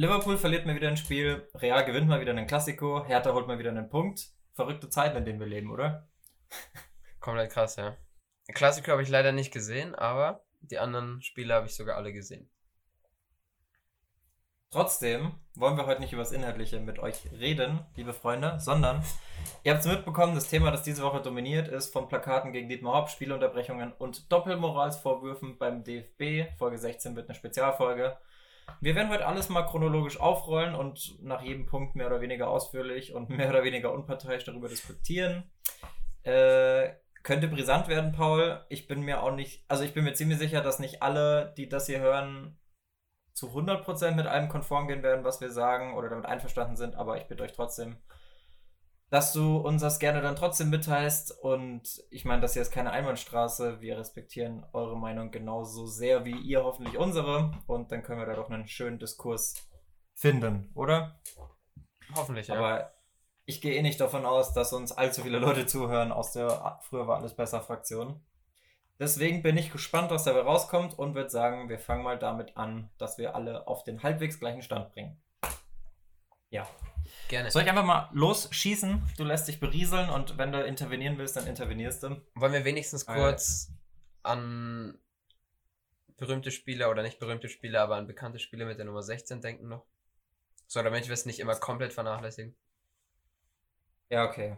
Liverpool verliert mal wieder ein Spiel, Real gewinnt mal wieder einen Klassiko, Hertha holt mal wieder einen Punkt. Verrückte Zeiten, in denen wir leben, oder? Komplett krass, ja. Klassiko habe ich leider nicht gesehen, aber die anderen Spiele habe ich sogar alle gesehen. Trotzdem wollen wir heute nicht über das Inhaltliche mit euch reden, liebe Freunde, sondern ihr habt es mitbekommen, das Thema, das diese Woche dominiert ist, von Plakaten gegen Dietmar Hopp, Spielunterbrechungen und Doppelmoralsvorwürfen beim DFB. Folge 16 wird eine Spezialfolge. Wir werden heute alles mal chronologisch aufrollen und nach jedem Punkt mehr oder weniger ausführlich und mehr oder weniger unparteiisch darüber diskutieren. Äh, könnte brisant werden, Paul. Ich bin mir auch nicht, also ich bin mir ziemlich sicher, dass nicht alle, die das hier hören, zu 100% mit allem konform gehen werden, was wir sagen oder damit einverstanden sind, aber ich bitte euch trotzdem, dass du uns das gerne dann trotzdem mitteilst und ich meine, das hier ist keine Einbahnstraße, wir respektieren eure Meinung genauso sehr wie ihr hoffentlich unsere und dann können wir da doch einen schönen Diskurs finden, oder? Hoffentlich, ja. Aber ich gehe eh nicht davon aus, dass uns allzu viele Leute zuhören aus der Früher war alles besser Fraktion. Deswegen bin ich gespannt, was dabei rauskommt und würde sagen, wir fangen mal damit an, dass wir alle auf den halbwegs gleichen Stand bringen. Ja. Gerne. Soll ich einfach mal losschießen? Du lässt dich berieseln und wenn du intervenieren willst, dann intervenierst du. Wollen wir wenigstens kurz an berühmte Spieler oder nicht berühmte Spieler, aber an bekannte Spieler mit der Nummer 16 denken noch? So, damit wir es nicht immer komplett vernachlässigen. Ja, okay.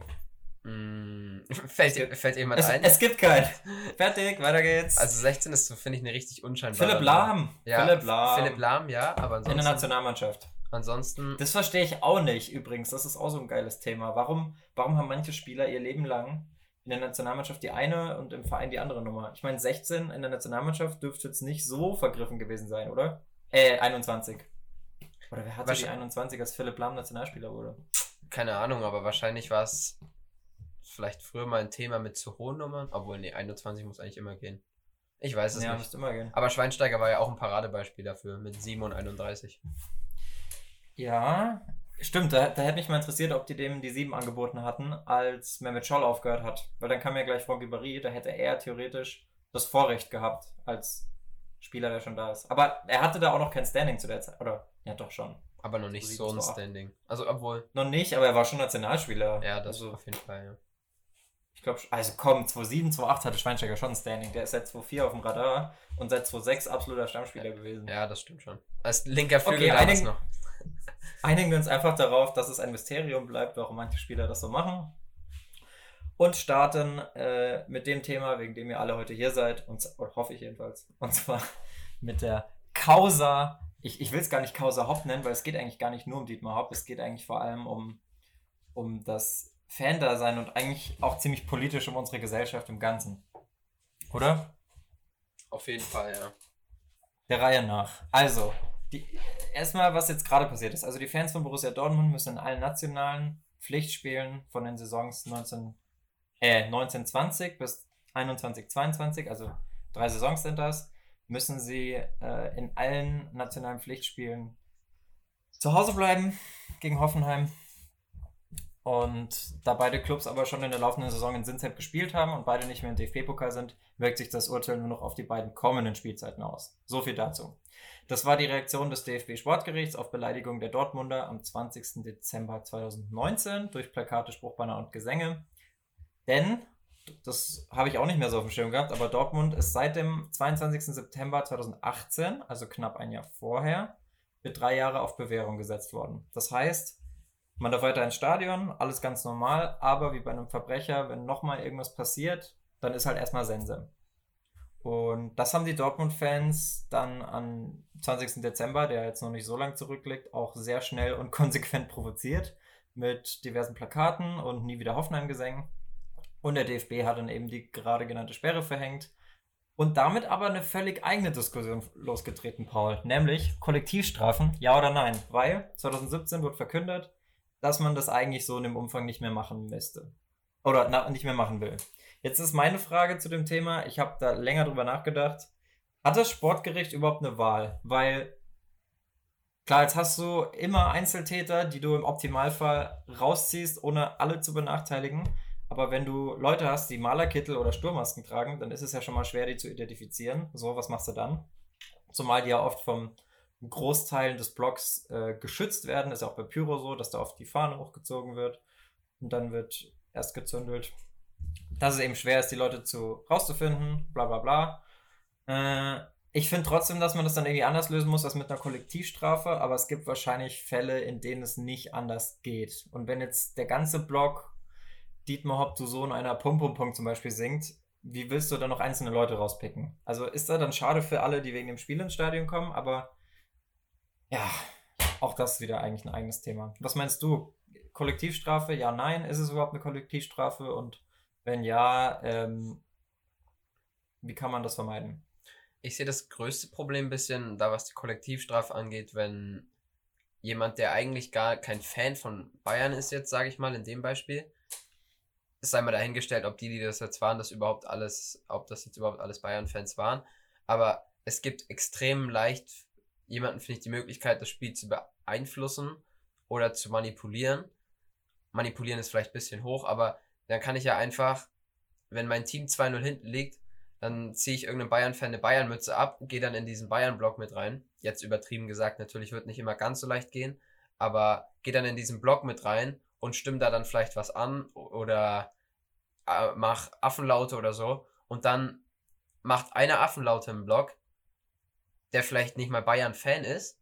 Mm, fällt, dir- fällt jemand Es, ein? es gibt keinen. Fertig, weiter geht's. also 16 ist so, finde ich, eine richtig unscheinbare Philipp. Lahm. Ja, Philipp Lahm. Philipp Lahm, ja, aber In der ansonsten, Nationalmannschaft. Ansonsten Das verstehe ich auch nicht übrigens. Das ist auch so ein geiles Thema. Warum, warum haben manche Spieler ihr Leben lang in der Nationalmannschaft die eine und im Verein die andere Nummer? Ich meine, 16 in der Nationalmannschaft dürfte jetzt nicht so vergriffen gewesen sein, oder? Äh, 21. Oder wer hatte die Wahrscheinlich- 21, als Philipp Lahm Nationalspieler wurde? keine Ahnung, aber wahrscheinlich war es vielleicht früher mal ein Thema mit zu hohen Nummern, obwohl, nee, 21 muss eigentlich immer gehen. Ich weiß es Ja, nicht. müsste immer gehen. Aber Schweinsteiger war ja auch ein Paradebeispiel dafür mit 7 und 31. Ja, stimmt. Da, da hätte mich mal interessiert, ob die dem die 7 angeboten hatten, als Mehmet Scholl aufgehört hat. Weil dann kam ja gleich Franck Ribéry, da hätte er theoretisch das Vorrecht gehabt als Spieler, der schon da ist. Aber er hatte da auch noch kein Standing zu der Zeit. Oder, ja doch schon. Aber noch nicht So so ein. Standing. Also, obwohl, Noch nicht, aber er war schon Nationalspieler. ja, das also, auf jeden Fall, ja. ich glaube, also komm, 2007, 2008 hatte Schweinsteiger schon ein Standing. Der ist seit 2004 auf dem Radar und seit 2006 absoluter Stammspieler gewesen. Ja, das stimmt schon. Als linker Flügel Okay, einigen- noch. Einigen wir uns einfach darauf, dass es ein Mysterium bleibt, warum manche Spieler das so machen. Und starten äh, mit dem Thema, wegen dem ihr alle heute hier seid, und hoffe ich jedenfalls. Und zwar mit der Causa. Ich, ich will es gar nicht Causa Hopp nennen, weil es geht eigentlich gar nicht nur um Dietmar Hopp, es geht eigentlich vor allem um, um das Fan-Dasein und eigentlich auch ziemlich politisch um unsere Gesellschaft im Ganzen. Oder? Auf jeden Fall, ja. Der Reihe nach. Also, die, erstmal, was jetzt gerade passiert ist. Also, die Fans von Borussia Dortmund müssen in allen nationalen Pflichtspielen von den Saisons 19, äh, 1920 bis 21, 22, also drei Saisons sind das, müssen sie äh, in allen nationalen Pflichtspielen zu Hause bleiben gegen Hoffenheim. Und da beide Clubs aber schon in der laufenden Saison in Sinsheim gespielt haben und beide nicht mehr im DFB-Pokal sind, wirkt sich das Urteil nur noch auf die beiden kommenden Spielzeiten aus. So viel dazu. Das war die Reaktion des DFB-Sportgerichts auf Beleidigung der Dortmunder am 20. Dezember 2019 durch Plakate, Spruchbanner und Gesänge. Denn, das habe ich auch nicht mehr so auf dem Schirm gehabt, aber Dortmund ist seit dem 22. September 2018, also knapp ein Jahr vorher, für drei Jahre auf Bewährung gesetzt worden. Das heißt, man darf weiter ins Stadion, alles ganz normal, aber wie bei einem Verbrecher, wenn nochmal irgendwas passiert, dann ist halt erstmal Sense. Und das haben die Dortmund-Fans dann am 20. Dezember, der jetzt noch nicht so lang zurückliegt, auch sehr schnell und konsequent provoziert mit diversen Plakaten und nie wieder Hoffenheim-Gesängen. Und der DFB hat dann eben die gerade genannte Sperre verhängt und damit aber eine völlig eigene Diskussion losgetreten, Paul. Nämlich Kollektivstrafen, ja oder nein? Weil 2017 wurde verkündet, dass man das eigentlich so in dem Umfang nicht mehr machen müsste. Oder na, nicht mehr machen will. Jetzt ist meine Frage zu dem Thema, ich habe da länger drüber nachgedacht. Hat das Sportgericht überhaupt eine Wahl? Weil, klar, jetzt hast du immer Einzeltäter, die du im Optimalfall rausziehst, ohne alle zu benachteiligen. Aber wenn du Leute hast, die Malerkittel oder Sturmmasken tragen, dann ist es ja schon mal schwer, die zu identifizieren. So, was machst du dann? Zumal die ja oft vom Großteilen des Blocks äh, geschützt werden. Ist ja auch bei Pyro so, dass da oft die Fahne hochgezogen wird und dann wird erst gezündelt. Dass es eben schwer ist, die Leute zu rauszufinden, bla bla bla. Äh, ich finde trotzdem, dass man das dann irgendwie anders lösen muss als mit einer Kollektivstrafe, aber es gibt wahrscheinlich Fälle, in denen es nicht anders geht. Und wenn jetzt der ganze Block Dietmar Hopp, du Sohn einer Pum Pum Pum zum Beispiel singt, wie willst du dann noch einzelne Leute rauspicken? Also ist da dann schade für alle, die wegen dem Spiel ins Stadion kommen, aber ja, auch das ist wieder eigentlich ein eigenes Thema. Was meinst du? Kollektivstrafe? Ja, nein. Ist es überhaupt eine Kollektivstrafe? Und wenn ja, ähm, wie kann man das vermeiden? Ich sehe das größte Problem ein bisschen da, was die Kollektivstrafe angeht, wenn jemand, der eigentlich gar kein Fan von Bayern ist, jetzt sage ich mal in dem Beispiel, sei mal dahingestellt, ob die, die das jetzt waren, das überhaupt alles, ob das jetzt überhaupt alles Bayern-Fans waren. Aber es gibt extrem leicht jemanden, finde ich, die Möglichkeit, das Spiel zu beeinflussen oder zu manipulieren. Manipulieren ist vielleicht ein bisschen hoch, aber dann kann ich ja einfach, wenn mein Team 2-0 hinten liegt, dann ziehe ich irgendeinem Bayern-Fan eine Bayern-Mütze ab, gehe dann in diesen Bayern-Block mit rein. Jetzt übertrieben gesagt, natürlich wird nicht immer ganz so leicht gehen, aber gehe dann in diesen Block mit rein und stimme da dann vielleicht was an oder äh, mach Affenlaute oder so und dann macht einer Affenlaute im Blog, der vielleicht nicht mal Bayern-Fan ist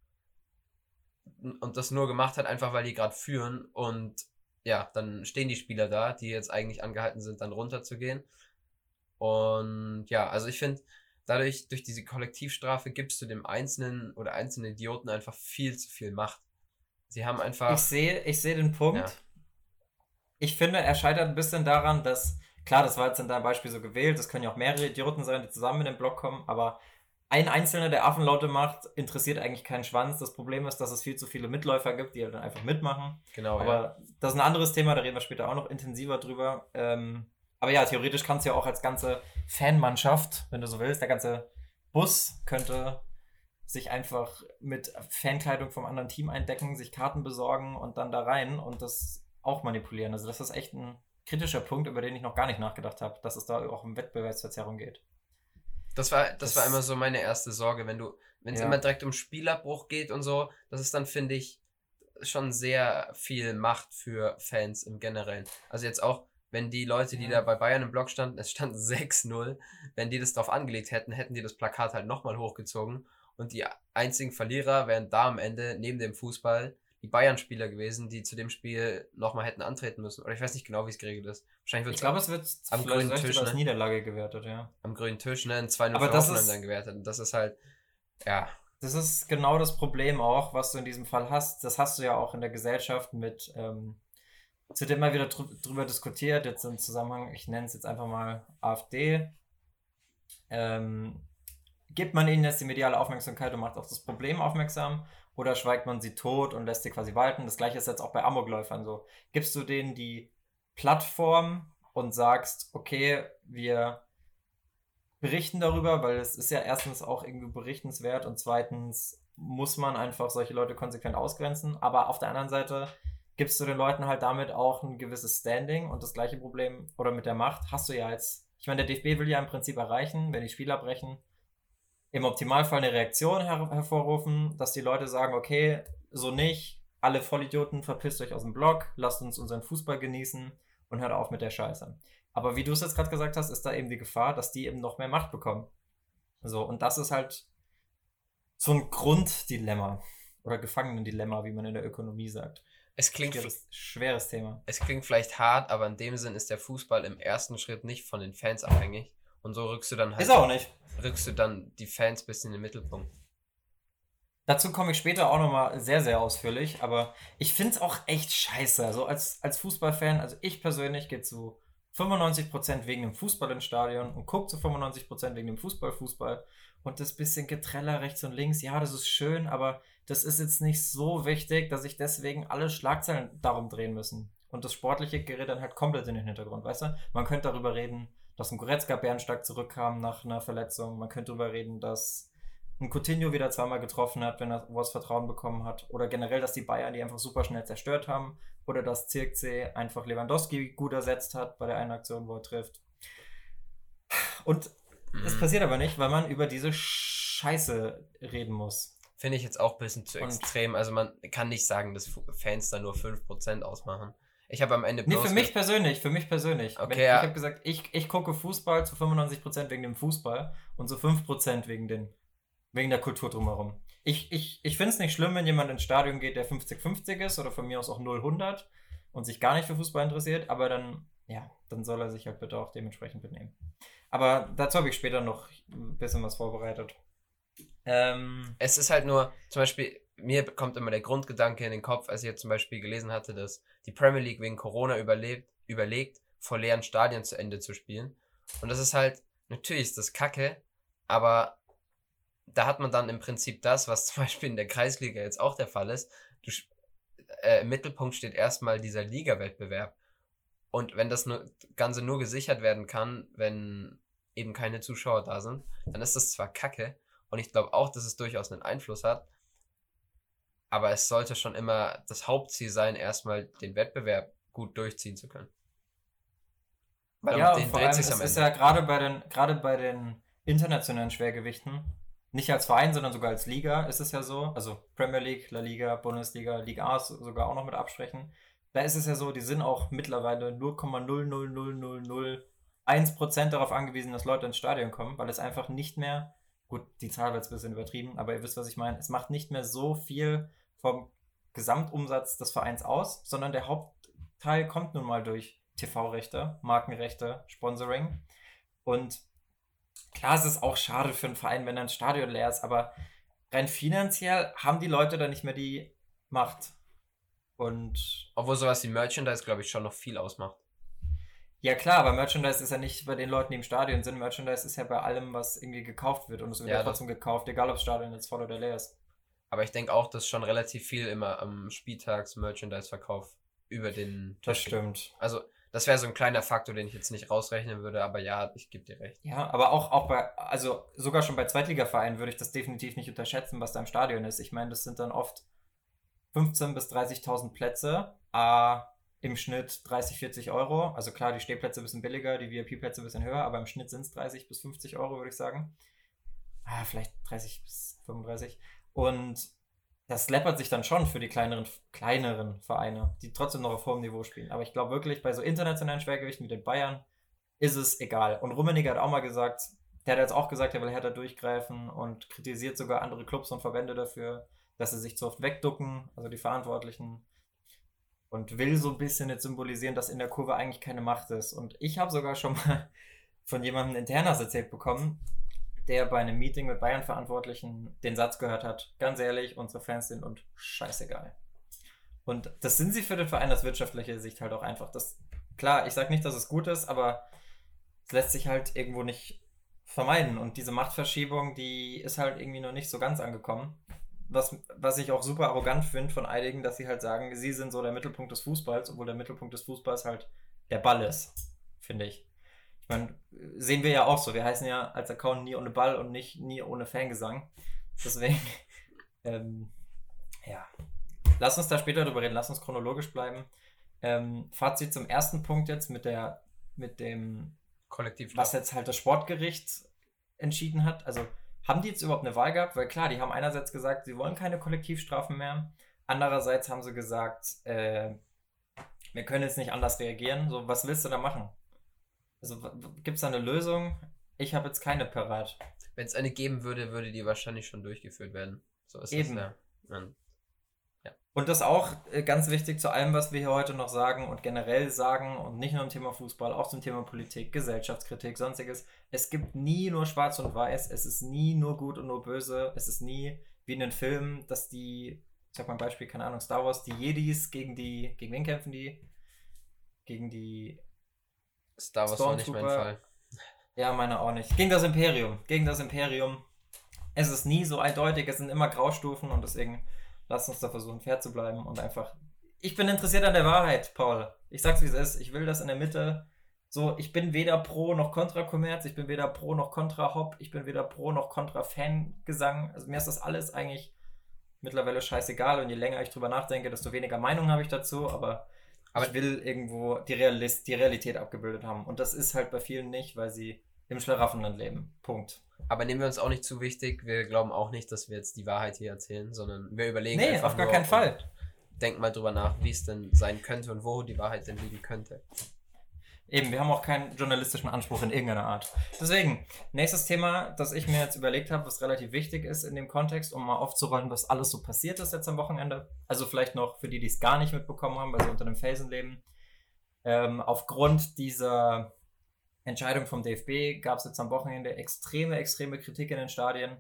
und das nur gemacht hat, einfach weil die gerade führen und ja, dann stehen die Spieler da, die jetzt eigentlich angehalten sind, dann runterzugehen. Und ja, also ich finde, dadurch, durch diese Kollektivstrafe gibst du dem Einzelnen oder einzelnen Idioten einfach viel zu viel Macht. Sie haben einfach. Ich sehe, ich sehe den Punkt. Ja ich finde, er scheitert ein bisschen daran, dass, klar, das war jetzt in deinem Beispiel so gewählt, das können ja auch mehrere Idioten sein, die zusammen in den Block kommen, aber ein Einzelner, der Affenlaute macht, interessiert eigentlich keinen Schwanz. Das Problem ist, dass es viel zu viele Mitläufer gibt, die halt dann einfach mitmachen. Genau. Aber ja. das ist ein anderes Thema, da reden wir später auch noch intensiver drüber. Ähm, aber ja, theoretisch kannst du ja auch als ganze Fanmannschaft, wenn du so willst, der ganze Bus könnte sich einfach mit Fankleidung vom anderen Team eindecken, sich Karten besorgen und dann da rein. Und das auch manipulieren. Also das ist echt ein kritischer Punkt, über den ich noch gar nicht nachgedacht habe, dass es da auch um Wettbewerbsverzerrung geht. Das war, das, das war immer so meine erste Sorge, wenn du, wenn es ja. immer direkt um Spielabbruch geht und so, das ist dann, finde ich, schon sehr viel Macht für Fans im Generellen. Also jetzt auch, wenn die Leute, die ja. da bei Bayern im Block standen, es stand 6-0, wenn die das drauf angelegt hätten, hätten die das Plakat halt nochmal hochgezogen und die einzigen Verlierer wären da am Ende neben dem Fußball die Bayern-Spieler gewesen, die zu dem Spiel nochmal hätten antreten müssen. Oder ich weiß nicht genau, wie es geregelt ist. Wahrscheinlich wird Ich glaube, es wird am grünen Tisch als ne? Niederlage gewertet, ja. Am grünen Tisch, ne? In 2 Aber das ist, dann gewertet. Und das ist halt, ja. Das ist genau das Problem auch, was du in diesem Fall hast. Das hast du ja auch in der Gesellschaft mit, ähm, es wird immer wieder drüber diskutiert, jetzt im Zusammenhang, ich nenne es jetzt einfach mal AfD. Ähm, gibt man ihnen jetzt die mediale Aufmerksamkeit und macht auf das Problem aufmerksam oder schweigt man sie tot und lässt sie quasi walten? Das gleiche ist jetzt auch bei Amokläufern so. Gibst du denen die Plattform und sagst, okay, wir berichten darüber, weil es ist ja erstens auch irgendwie berichtenswert und zweitens muss man einfach solche Leute konsequent ausgrenzen. Aber auf der anderen Seite gibst du den Leuten halt damit auch ein gewisses Standing und das gleiche Problem oder mit der Macht hast du ja jetzt. Ich meine, der DFB will ja im Prinzip erreichen, wenn die Spieler brechen, im Optimalfall eine Reaktion her hervorrufen, dass die Leute sagen, okay, so nicht, alle Vollidioten, verpisst euch aus dem Blog, lasst uns unseren Fußball genießen und hört auf mit der Scheiße. Aber wie du es jetzt gerade gesagt hast, ist da eben die Gefahr, dass die eben noch mehr Macht bekommen. So, und das ist halt so ein Grunddilemma oder Gefangenendilemma, wie man in der Ökonomie sagt. Es klingt schweres, schweres Thema. Es klingt vielleicht hart, aber in dem Sinn ist der Fußball im ersten Schritt nicht von den Fans abhängig. Und so rückst du dann halt. Ist auch nicht rückst du dann die Fans ein bisschen in den Mittelpunkt. Dazu komme ich später auch nochmal sehr, sehr ausführlich, aber ich finde es auch echt scheiße. Also als, als Fußballfan, also ich persönlich gehe zu 95% wegen dem Fußball ins Stadion und gucke zu 95% wegen dem Fußball Fußball. Und das bisschen Getreller rechts und links, ja, das ist schön, aber das ist jetzt nicht so wichtig, dass ich deswegen alle Schlagzeilen darum drehen müssen. Und das Sportliche gerät dann halt komplett in den Hintergrund, weißt du? Man könnte darüber reden, dass ein Goretzka bärenstark zurückkam nach einer Verletzung. Man könnte darüber reden, dass ein Coutinho wieder zweimal getroffen hat, wenn er was Vertrauen bekommen hat. Oder generell, dass die Bayern die einfach super schnell zerstört haben. Oder dass Zirkzee einfach Lewandowski gut ersetzt hat bei der einen Aktion, wo er trifft. Und es mhm. passiert aber nicht, weil man über diese Scheiße reden muss. Finde ich jetzt auch ein bisschen zu Und- extrem. Also man kann nicht sagen, dass Fans da nur 5% ausmachen. Ich habe am Ende Nee, bloß für mich persönlich, für mich persönlich. Okay, Wenn, ja. Ich habe gesagt, ich, ich gucke Fußball zu 95% wegen dem Fußball und zu 5% wegen, den, wegen der Kultur drumherum. Ich, ich, ich finde es nicht schlimm, wenn jemand ins Stadion geht, der 50-50 ist oder von mir aus auch 0-100 und sich gar nicht für Fußball interessiert, aber dann, ja, dann soll er sich halt bitte auch dementsprechend benehmen. Aber dazu habe ich später noch ein bisschen was vorbereitet. Ähm, Es ist halt nur, zum Beispiel, mir kommt immer der Grundgedanke in den Kopf, als ich jetzt zum Beispiel gelesen hatte, dass die Premier League wegen Corona überlebt, überlegt, vor leeren Stadien zu Ende zu spielen. Und das ist halt, natürlich ist das kacke, aber da hat man dann im Prinzip das, was zum Beispiel in der Kreisliga jetzt auch der Fall ist. Du, äh, Im Mittelpunkt steht erstmal dieser Liga-Wettbewerb. Und wenn das nur, Ganze nur gesichert werden kann, wenn eben keine Zuschauer da sind, dann ist das zwar kacke, und ich glaube auch, dass es durchaus einen Einfluss hat. Aber es sollte schon immer das Hauptziel sein, erstmal den Wettbewerb gut durchziehen zu können. Weil ja, und vor allem, es ist ja gerade bei den, gerade bei den internationalen Schwergewichten, nicht als Verein, sondern sogar als Liga ist es ja so, also Premier League, La Liga, Bundesliga, Liga A so- sogar auch noch mit absprechen. Da ist es ja so, die sind auch mittlerweile 0,00001% darauf angewiesen, dass Leute ins Stadion kommen, weil es einfach nicht mehr, gut, die Zahl wird ein bisschen übertrieben, aber ihr wisst, was ich meine, es macht nicht mehr so viel vom Gesamtumsatz des Vereins aus, sondern der Hauptteil kommt nun mal durch TV-Rechte, Markenrechte, Sponsoring. Und klar, es ist auch schade für einen Verein, wenn ein Stadion leer ist, aber rein finanziell haben die Leute da nicht mehr die Macht. Und Obwohl sowas wie Merchandise, glaube ich, schon noch viel ausmacht. ja klar, aber Merchandise ist ja nicht bei den Leuten, die im Stadion sind. Merchandise ist ja bei allem, was irgendwie gekauft wird und es wird Ja, trotzdem gekauft, egal ob das Stadion jetzt voll oder leer ist. Aber ich denke auch, dass schon relativ viel immer am Spieltags-Merchandise-Verkauf über den. Das stimmt. Also, das wäre so ein kleiner Faktor, den ich jetzt nicht rausrechnen würde, aber ja, ich gebe dir recht. Ja, aber auch, auch bei, also sogar schon bei Zweitligavereinen würde ich das definitiv nicht unterschätzen, was da im Stadion ist. Ich meine, das sind dann oft 15.000 bis 30.000 Plätze, äh, im Schnitt 30, 40 Euro. Also klar, die Stehplätze ein bisschen billiger, die VIP-Plätze ein bisschen höher, aber im Schnitt sind es 30 bis 50 Euro, würde ich sagen. Ah, vielleicht 30 bis 35. Und das läppert sich dann schon für die kleineren, kleineren Vereine, die trotzdem noch auf hohem Niveau spielen. Aber ich glaube wirklich, bei so internationalen Schwergewichten wie den Bayern ist es egal. Und Rummenigge hat auch mal gesagt, der hat jetzt auch gesagt, er will härter durchgreifen und kritisiert sogar andere Clubs und Verbände dafür, dass sie sich zu oft wegducken, also die Verantwortlichen. Und will so ein bisschen jetzt symbolisieren, dass in der Kurve eigentlich keine Macht ist. Und ich habe sogar schon mal von jemandem internas erzählt bekommen, der bei einem Meeting mit Bayern-Verantwortlichen den Satz gehört hat, ganz ehrlich, unsere Fans sind und scheißegal. Und das sind sie für den Verein aus wirtschaftlicher Sicht halt auch einfach. Das, klar, ich sage nicht, dass es gut ist, aber es lässt sich halt irgendwo nicht vermeiden. Und diese Machtverschiebung, die ist halt irgendwie noch nicht so ganz angekommen. Was, was ich auch super arrogant finde von einigen, dass sie halt sagen, sie sind so der Mittelpunkt des Fußballs, obwohl der Mittelpunkt des Fußballs halt der Ball ist, finde ich. Meine, sehen wir ja auch so. Wir heißen ja als Account nie ohne Ball und nicht nie ohne Fangesang. Deswegen, ähm, ja. Lass uns da später drüber reden. Lass uns chronologisch bleiben. Ähm, Fazit zum ersten Punkt jetzt mit der, mit dem, Kollektiv. was jetzt halt das Sportgericht entschieden hat. Also haben die jetzt überhaupt eine Wahl gehabt? Weil klar, die haben einerseits gesagt, sie wollen keine Kollektivstrafen mehr. Andererseits haben sie gesagt, äh, wir können jetzt nicht anders reagieren. So, was willst du da machen? Also gibt es da eine Lösung? Ich habe jetzt keine parat. Wenn es eine geben würde, würde die wahrscheinlich schon durchgeführt werden. So ist Eben. es ja. Man, Und das auch äh, ganz wichtig zu allem, was wir hier heute noch sagen und generell sagen und nicht nur im Thema Fußball, auch zum Thema Politik, Gesellschaftskritik, sonstiges. Es gibt nie nur Schwarz und Weiß, es ist nie nur gut und nur böse, es ist nie wie in den Filmen, dass die, ich sag mal ein Beispiel, keine Ahnung, Star Wars, die Jedis gegen die, gegen wen kämpfen die? Gegen die, Star Wars war nicht mein. Fall. ja, meine auch nicht, gegen das Imperium, gegen das Imperium. Es ist nie so eindeutig, es sind immer Graustufen und deswegen Lass uns da versuchen, fair zu bleiben und einfach. Ich bin interessiert an der Wahrheit, Paul. Ich sag's wie es ist. Ich will das in der Mitte. So, ich bin weder pro noch kontra Kommerz, ich bin weder pro noch kontra Hop, ich bin weder pro noch kontra Fangesang. Also mir ist das alles eigentlich mittlerweile scheißegal und je länger ich drüber nachdenke, desto weniger Meinung habe ich dazu, aber, Aber- ich will irgendwo die, Realist, die Realität abgebildet haben. Und das ist halt bei vielen nicht, weil sie im Schlaraffenland leben. Punkt. Aber nehmen wir uns auch nicht zu wichtig. Wir glauben auch nicht, dass wir jetzt die Wahrheit hier erzählen, sondern wir überlegen Nee, einfach auf gar keinen Fall. Denken mal drüber nach, wie es denn sein könnte und wo die Wahrheit denn liegen könnte. Eben, wir haben auch keinen journalistischen Anspruch in irgendeiner Art. Deswegen, nächstes Thema, das ich mir jetzt überlegt habe, was relativ wichtig ist in dem Kontext, um mal aufzurollen, was alles so passiert ist jetzt am Wochenende. Also vielleicht noch für die, die es gar nicht mitbekommen haben, weil sie unter dem Felsen leben. Ähm, aufgrund dieser Entscheidung vom DFB gab es jetzt am Wochenende extreme, extreme Kritik in den Stadien.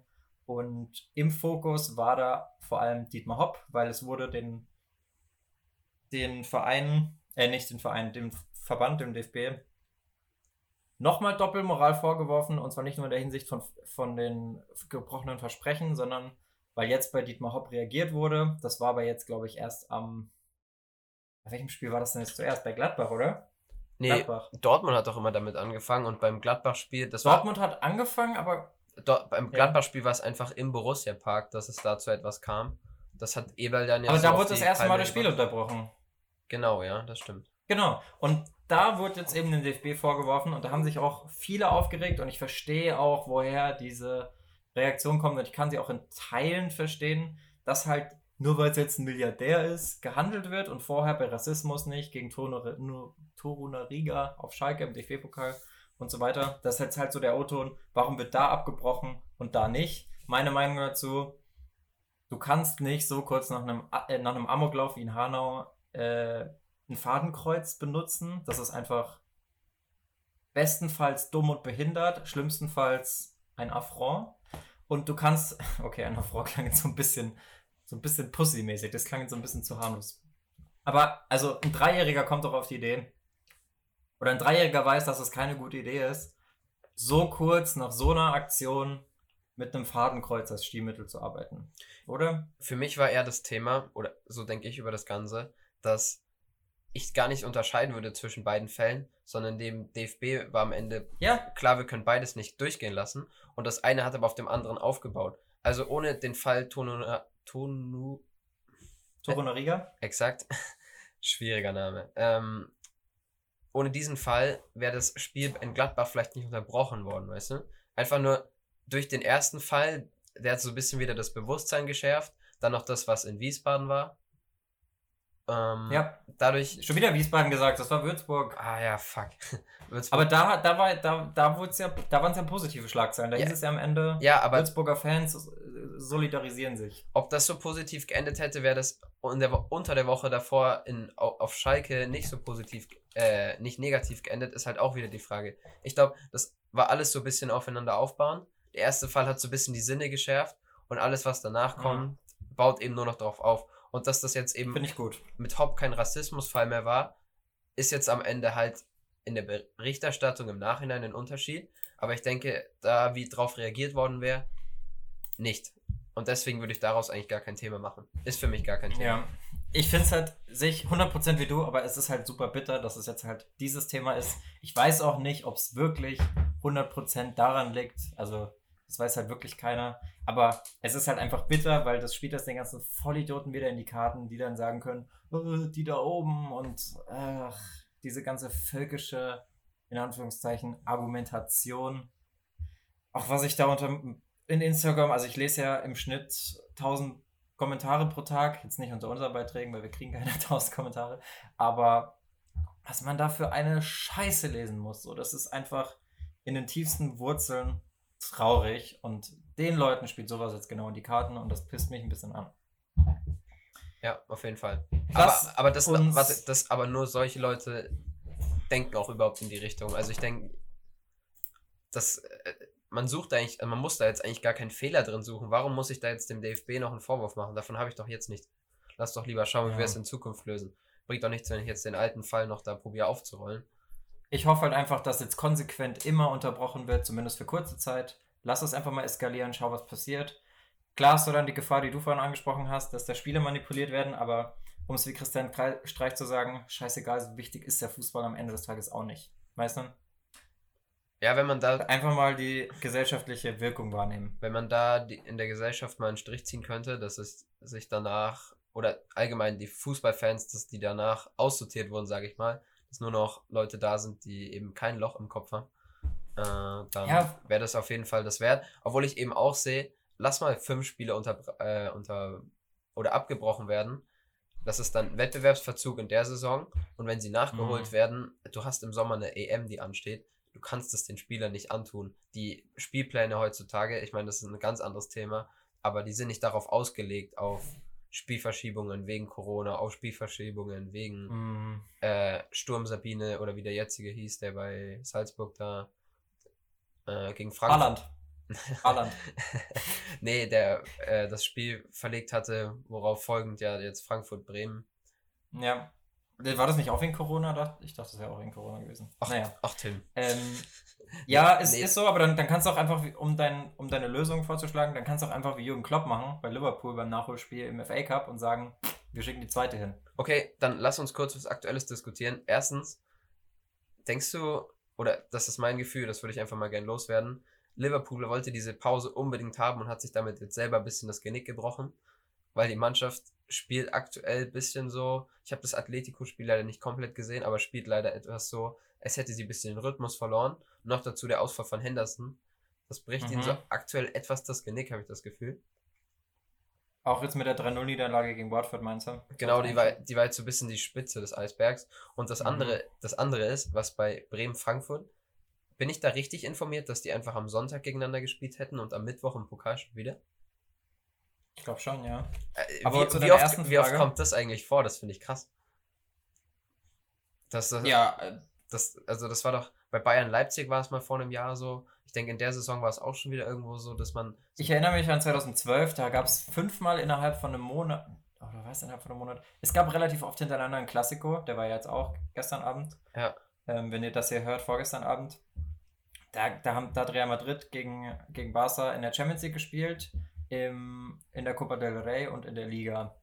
Und im Fokus war da vor allem Dietmar Hopp, weil es wurde den, den Verein, äh, nicht den Verein, dem Verband, dem DFB, nochmal Doppelmoral vorgeworfen. Und zwar nicht nur in der Hinsicht von, von den gebrochenen Versprechen, sondern weil jetzt bei Dietmar Hopp reagiert wurde. Das war aber jetzt, glaube ich, erst am. Bei welchem Spiel war das denn jetzt zuerst? Bei Gladbach, oder? Nee, Gladbach. Dortmund hat doch immer damit angefangen und beim Gladbach-Spiel, Dortmund hat angefangen, aber war dort, beim. Gladbach-Spiel war es einfach im Borussia-Park, dass es dazu etwas kam. Das hat Eberl dann ja aber so da wurde das erste Mal das Spiel unterbrochen. Genau, ja, das stimmt. Genau. Und da wurde jetzt eben dem DFB vorgeworfen und da haben sich auch viele aufgeregt und ich verstehe auch, woher diese Reaktion kommt und ich kann sie auch in Teilen verstehen, dass halt nur weil es jetzt ein Milliardär ist, gehandelt wird und vorher bei Rassismus nicht gegen Toruna Riga auf Schalke im DFB-Pokal und so weiter. Das ist jetzt halt so der O-Ton, warum wird da abgebrochen und da nicht? Meine Meinung dazu, du kannst nicht so kurz nach einem, äh, nach einem Amoklauf wie in Hanau äh, ein Fadenkreuz benutzen. Das ist einfach bestenfalls dumm und behindert, schlimmstenfalls ein Affront. Und du kannst, okay, ein Affront klang jetzt so ein bisschen, so ein bisschen pussymäßig, das klang jetzt so ein bisschen zu harmlos. Aber, also, ein Dreijähriger kommt doch auf die Idee, oder ein Dreijähriger weiß, dass es keine gute Idee ist, so kurz nach so einer Aktion mit einem Fadenkreuz als Stilmittel zu arbeiten. Oder? Für mich war eher das Thema, oder so denke ich über das Ganze, dass ich gar nicht unterscheiden würde zwischen beiden Fällen, sondern dem DFB war am Ende Ja, klar, wir können beides nicht durchgehen lassen und das eine hat aber auf dem anderen aufgebaut. Also ohne den Fall Tonu, Tonu Toruna Riga. exakt, schwieriger Name. Ähm, ohne diesen Fall wäre das Spiel in Gladbach vielleicht nicht unterbrochen worden, weißt du? Einfach nur durch den ersten Fall, der hat so ein bisschen wieder das Bewusstsein geschärft, dann noch das, was in Wiesbaden war. Ähm, Ja, Dadurch. schon wieder Wiesbaden gesagt, das war Würzburg. Ah ja, fuck. Würzburg- Aber da, da, war, da, da, ja, da waren es ja positive Schlagzeilen. Da Ja. hieß es ja am Ende, ja, aber Würzburger Fans solidarisieren sich. ob das so positiv geendet hätte, wäre das der, unter der Woche davor in, au- auf Schalke nicht so positiv, äh, nicht negativ geendet, ist halt auch wieder die Frage. Ich glaube, das war alles so ein bisschen aufeinander aufbauen. Der erste Fall hat so ein bisschen die Sinne geschärft und alles, was danach Mhm. kommt, baut eben nur noch darauf auf. Und dass das jetzt eben mit Hopp kein Rassismusfall mehr war, ist jetzt am Ende halt in der Berichterstattung im Nachhinein ein Unterschied. Aber ich denke, da wie drauf reagiert worden wäre, nicht. Und deswegen würde ich daraus eigentlich gar kein Thema machen. Ist für mich gar kein Thema. Ja. Ich finde es halt, sehe ich 100% wie du, aber es ist halt super bitter, dass es jetzt halt dieses Thema ist. Ich weiß auch nicht, ob es wirklich 100% daran liegt. Also, das weiß halt wirklich keiner. Aber es ist halt einfach bitter, weil das spielt das den ganzen Vollidioten wieder in die Karten, die dann sagen können, "Äh, die da oben und ach, diese ganze völkische, in Anführungszeichen, Argumentation. Auch was ich da unter in Instagram, also ich lese ja im Schnitt 1000 Kommentare pro Tag, jetzt nicht unter unseren Beiträgen, weil wir kriegen keine 1000 Kommentare, aber was man da für eine Scheiße lesen muss, so, das ist einfach in den tiefsten Wurzeln traurig und den Leuten spielt sowas jetzt genau in die Karten und das pisst mich ein bisschen an. Ja, auf jeden Fall. Aber, aber das, was, das, aber nur solche Leute denken auch überhaupt in die Richtung. Also ich denke, dass äh, man sucht eigentlich, man muss da jetzt eigentlich gar keinen Fehler drin suchen. Warum muss ich da jetzt dem DFB noch einen Vorwurf machen? Davon habe ich doch jetzt nichts. Lass doch lieber schauen, wie Ja. wir es in Zukunft lösen. Bringt doch nichts, wenn ich jetzt den alten Fall noch da probiere aufzurollen. Ich hoffe halt einfach, dass jetzt konsequent immer unterbrochen wird, zumindest für kurze Zeit. Lass es einfach mal eskalieren, schau, was passiert. Klar hast du dann die Gefahr, die du vorhin angesprochen hast, dass da Spiele manipuliert werden, aber um es wie Christian Streich zu sagen, scheißegal, so wichtig ist der Fußball am Ende des Tages auch nicht. Weißt du? Ja, wenn man da, Einfach mal die gesellschaftliche Wirkung wahrnehmen. wenn man da in der Gesellschaft mal einen Strich ziehen könnte, dass es sich danach, oder allgemein die Fußballfans, dass die danach aussortiert wurden, sage ich mal, dass nur noch Leute da sind, die eben kein Loch im Kopf haben, äh, dann Ja. wäre das auf jeden Fall das wert. Obwohl ich eben auch sehe, lass mal fünf Spiele unter, äh, unter oder abgebrochen werden. Das ist dann Wettbewerbsverzug in der Saison. Und wenn sie nachgeholt Mhm. werden, du hast im Sommer eine EM, die ansteht, du kannst es den Spielern nicht antun. Die Spielpläne heutzutage, ich meine, das ist ein ganz anderes Thema, aber die sind nicht darauf ausgelegt, auf Spielverschiebungen wegen Corona, auf Spielverschiebungen wegen Mm, äh, Sturm Sabine oder wie der jetzige hieß, der bei Salzburg da äh, gegen Frankfurt. Haaland. Haaland. nee, der äh, das Spiel verlegt hatte, worauf folgend ja jetzt Frankfurt-Bremen. Ja. War das nicht auch wegen Corona? Ich dachte, das wäre auch wegen Corona gewesen. Ach, naja. ach Tim. Ähm, ja, es Nee. ist so, aber dann, dann kannst du auch einfach, um, dein, um deine Lösung vorzuschlagen, dann kannst du auch einfach wie Jürgen Klopp machen bei Liverpool beim Nachholspiel im FA Cup und sagen, wir schicken die zweite hin. Okay, dann lass uns kurz was Aktuelles diskutieren. Erstens, denkst du, oder das ist mein Gefühl, das würde ich einfach mal gern loswerden, Liverpool wollte diese Pause unbedingt haben und hat sich damit jetzt selber ein bisschen das Genick gebrochen, weil die Mannschaft spielt aktuell ein bisschen so, ich habe das Atletico-Spiel leider nicht komplett gesehen, aber spielt leider etwas so, es hätte sie ein bisschen den Rhythmus verloren. Noch dazu der Ausfall von Henderson. Das bricht ihnen Mhm. so aktuell etwas das Genick, habe ich das Gefühl. Auch jetzt mit der 3-0-Niederlage gegen Watford, meinst du? Genau, die war, die war jetzt so ein bisschen die Spitze des Eisbergs. Und das Mhm. andere, das andere ist, was bei Bremen-Frankfurt, bin ich da richtig informiert, dass die einfach am Sonntag gegeneinander gespielt hätten und am Mittwoch im Pokalspiel wieder? Ich glaube schon, ja. Äh, Aber wie, zu wie, oft, ersten wie oft kommt das eigentlich vor? Das finde ich krass. Das, das, Ja, äh, das, also das war doch, bei Bayern Leipzig war es mal vor einem Jahr so. Ich denke, in der Saison war es auch schon wieder irgendwo so, dass man. ich erinnere mich an 2012, da gab es fünfmal innerhalb von einem Monat, oder was, innerhalb von einem Monat, es gab relativ oft hintereinander ein Klassiko, der war ja jetzt auch gestern Abend. Ja. Ähm, wenn ihr das hier hört, vorgestern Abend. Da, da, haben, da hat Real Madrid gegen, gegen Barca in der Champions League gespielt, im, in der Copa del Rey und in der Liga.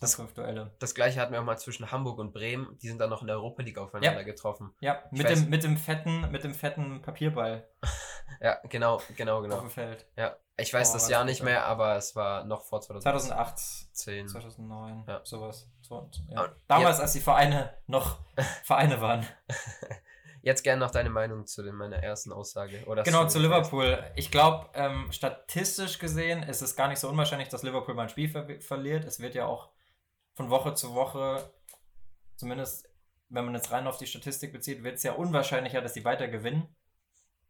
Das fünf Duelle. Das gleiche hatten wir auch mal zwischen Hamburg und Bremen. Die sind dann noch in der Europa League aufeinander getroffen. Ja, Ich mit weiß- dem, mit, dem fetten, mit dem fetten Papierball Ja, genau, genau, auf genau. dem Feld. Ja, ich weiß Oh, das Jahr nicht ja. mehr, aber es war noch vor 2010. 2008, 10. 2009, Ja. sowas. So, ja. Damals, als die Vereine noch Vereine waren. Jetzt gerne noch deine Meinung zu meiner ersten Aussage. Oder Genau, zu Liverpool. Ich glaube, ähm, statistisch gesehen ist es gar nicht so unwahrscheinlich, dass Liverpool mal ein Spiel ver verliert. Es wird ja auch von Woche zu Woche, zumindest wenn man jetzt rein auf die Statistik bezieht, wird es ja unwahrscheinlicher, dass sie weiter gewinnen.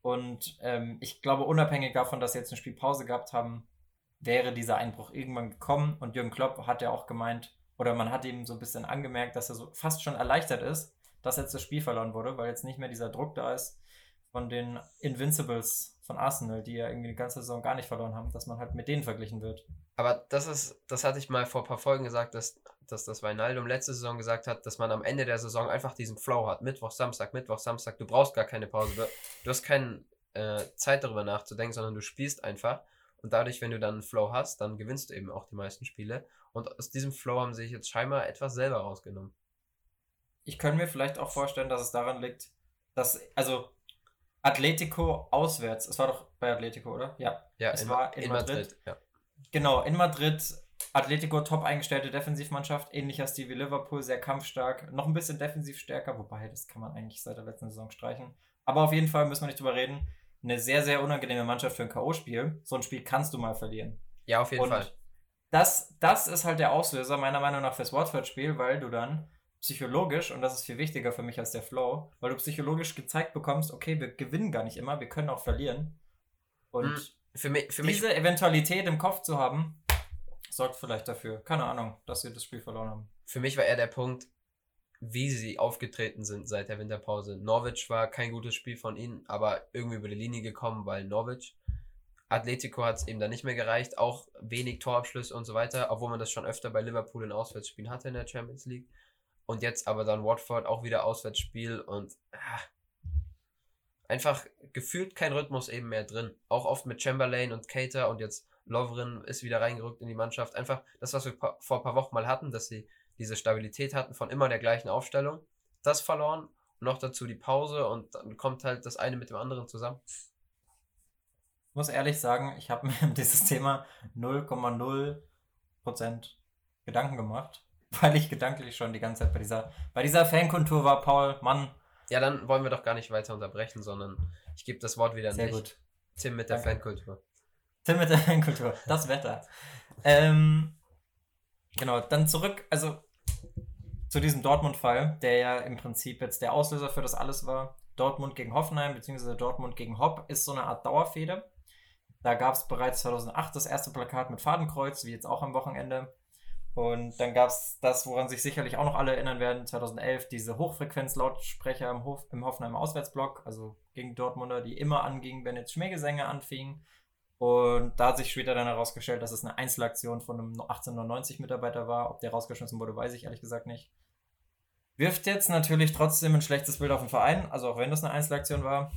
Und ähm, ich glaube, unabhängig davon, dass sie jetzt eine Spielpause gehabt haben, wäre dieser Einbruch irgendwann gekommen. Und Jürgen Klopp hat ja auch gemeint, oder man hat ihm so ein bisschen angemerkt, dass er so fast schon erleichtert ist, dass jetzt das Spiel verloren wurde, weil jetzt nicht mehr dieser Druck da ist von den Invincibles von Arsenal, die ja irgendwie die ganze Saison gar nicht verloren haben, dass man halt mit denen verglichen wird. Aber das ist, das hatte ich mal vor ein paar Folgen gesagt, dass, dass das Wijnaldum letzte Saison gesagt hat, dass man am Ende der Saison einfach diesen Flow hat. Mittwoch, Samstag, Mittwoch, Samstag. Du brauchst gar keine Pause. Du, du hast keine äh, Zeit darüber nachzudenken, sondern du spielst einfach. Und dadurch, wenn du dann einen Flow hast, dann gewinnst du eben auch die meisten Spiele. Und aus diesem Flow haben sie sich jetzt scheinbar etwas selber rausgenommen. Ich könnte mir vielleicht auch vorstellen, dass es daran liegt, dass, also Atletico auswärts, es war doch bei Atletico, oder? Ja. Ja, Es in, war in in Madrid. Madrid. ja. Genau, in Madrid Atletico top eingestellte Defensivmannschaft, ähnlicher Stil wie Liverpool, sehr kampfstark, noch ein bisschen defensiv stärker, wobei das kann man eigentlich seit der letzten Saison streichen. Aber auf jeden Fall müssen wir nicht drüber reden. Eine sehr, sehr unangenehme Mannschaft für ein K.O.-Spiel. So ein Spiel kannst du mal verlieren. Ja, auf jeden Und Fall. das, das ist halt der Auslöser, meiner Meinung nach, fürs Watford-Spiel, weil du dann psychologisch, und das ist viel wichtiger für mich als der Flow, weil du psychologisch gezeigt bekommst, okay, wir gewinnen gar nicht immer, wir können auch verlieren. Und Hm, Für mich, für mich diese Eventualität im Kopf zu haben, sorgt vielleicht dafür, keine Ahnung, dass wir das Spiel verloren haben. Für mich war eher der Punkt, wie sie aufgetreten sind seit der Winterpause. Norwich war kein gutes Spiel von ihnen, aber irgendwie über die Linie gekommen, weil Norwich. Atletico hat es eben dann nicht mehr gereicht, auch wenig Torabschlüsse und so weiter, obwohl man das schon öfter bei Liverpool in Auswärtsspielen hatte in der Champions League. Und jetzt aber dann Watford auch wieder Auswärtsspiel und ah, einfach gefühlt kein Rhythmus eben mehr drin. Auch oft mit Chamberlain und Cater und jetzt Lovren ist wieder reingerückt in die Mannschaft. Einfach das, was wir vor ein paar Wochen mal hatten, dass sie diese Stabilität hatten von immer der gleichen Aufstellung. Das verloren und noch dazu die Pause und dann kommt halt das eine mit dem anderen zusammen. Ich muss ehrlich sagen, ich habe mir dieses Thema 0,0% Gedanken gemacht, weil ich gedanklich schon die ganze Zeit bei dieser, bei dieser Fankultur war, Paul, Mann, Ja, dann wollen wir doch gar nicht weiter unterbrechen, sondern ich gebe das Wort wieder an Sehr dich. gut. Tim mit der Danke. Fankultur. Tim mit der Fankultur. Das Wetter. ähm, genau, dann zurück, also zu diesem Dortmund-Fall, der ja im Prinzip jetzt der Auslöser für das alles war. Dortmund gegen Hoffenheim, beziehungsweise Dortmund gegen Hopp, ist so eine Art Dauerfehde. Da gab es bereits 2008 das erste Plakat mit Fadenkreuz, wie jetzt auch am Wochenende. Und dann gab es das, woran sich sicherlich auch noch alle erinnern werden, 2011, diese Hochfrequenz-Lautsprecher im, Hof, im Hoffenheimer Auswärtsblock, also gegen Dortmunder, die immer angingen, wenn jetzt Schmähgesänge anfingen. Und da hat sich später dann herausgestellt, dass es eine Einzelaktion von einem 1890-Mitarbeiter war. Ob der rausgeschmissen wurde, weiß ich ehrlich gesagt nicht. Wirft jetzt natürlich trotzdem ein schlechtes Bild auf den Verein, also auch wenn das eine Einzelaktion war.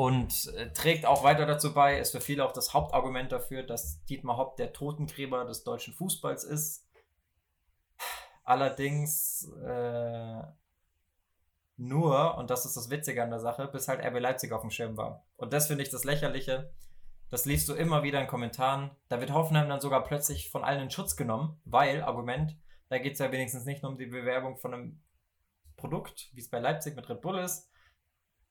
Und äh, trägt auch weiter dazu bei, ist für viele auch das Hauptargument dafür, dass Dietmar Hopp der Totengräber des deutschen Fußballs ist. Allerdings äh, nur, und das ist das Witzige an der Sache, bis halt RB Leipzig auf dem Schirm war. Und das finde ich das Lächerliche. Das liest du immer wieder in Kommentaren. Da wird Hoffenheim dann sogar plötzlich von allen in Schutz genommen, weil, Argument, da geht es ja wenigstens nicht nur um die Bewerbung von einem Produkt, wie es bei Leipzig mit Red Bull ist.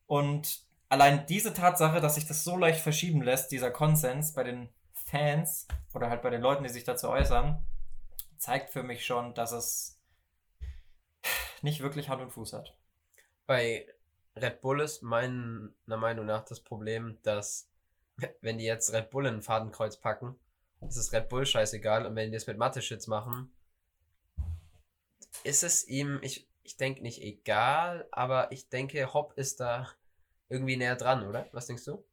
Und allein diese Tatsache, dass sich das so leicht verschieben lässt, dieser Konsens bei den Fans oder halt bei den Leuten, die sich dazu äußern, zeigt für mich schon, dass es nicht wirklich Hand und Fuß hat. Bei Red Bull ist meiner Meinung nach das Problem, dass wenn die jetzt Red Bull in ein Fadenkreuz packen, ist es Red Bull scheißegal. Und wenn die das mit Mathe-Shits machen, ist es ihm, ich, ich denke nicht egal, aber ich denke, Hopp ist da irgendwie näher dran, oder? Was denkst du?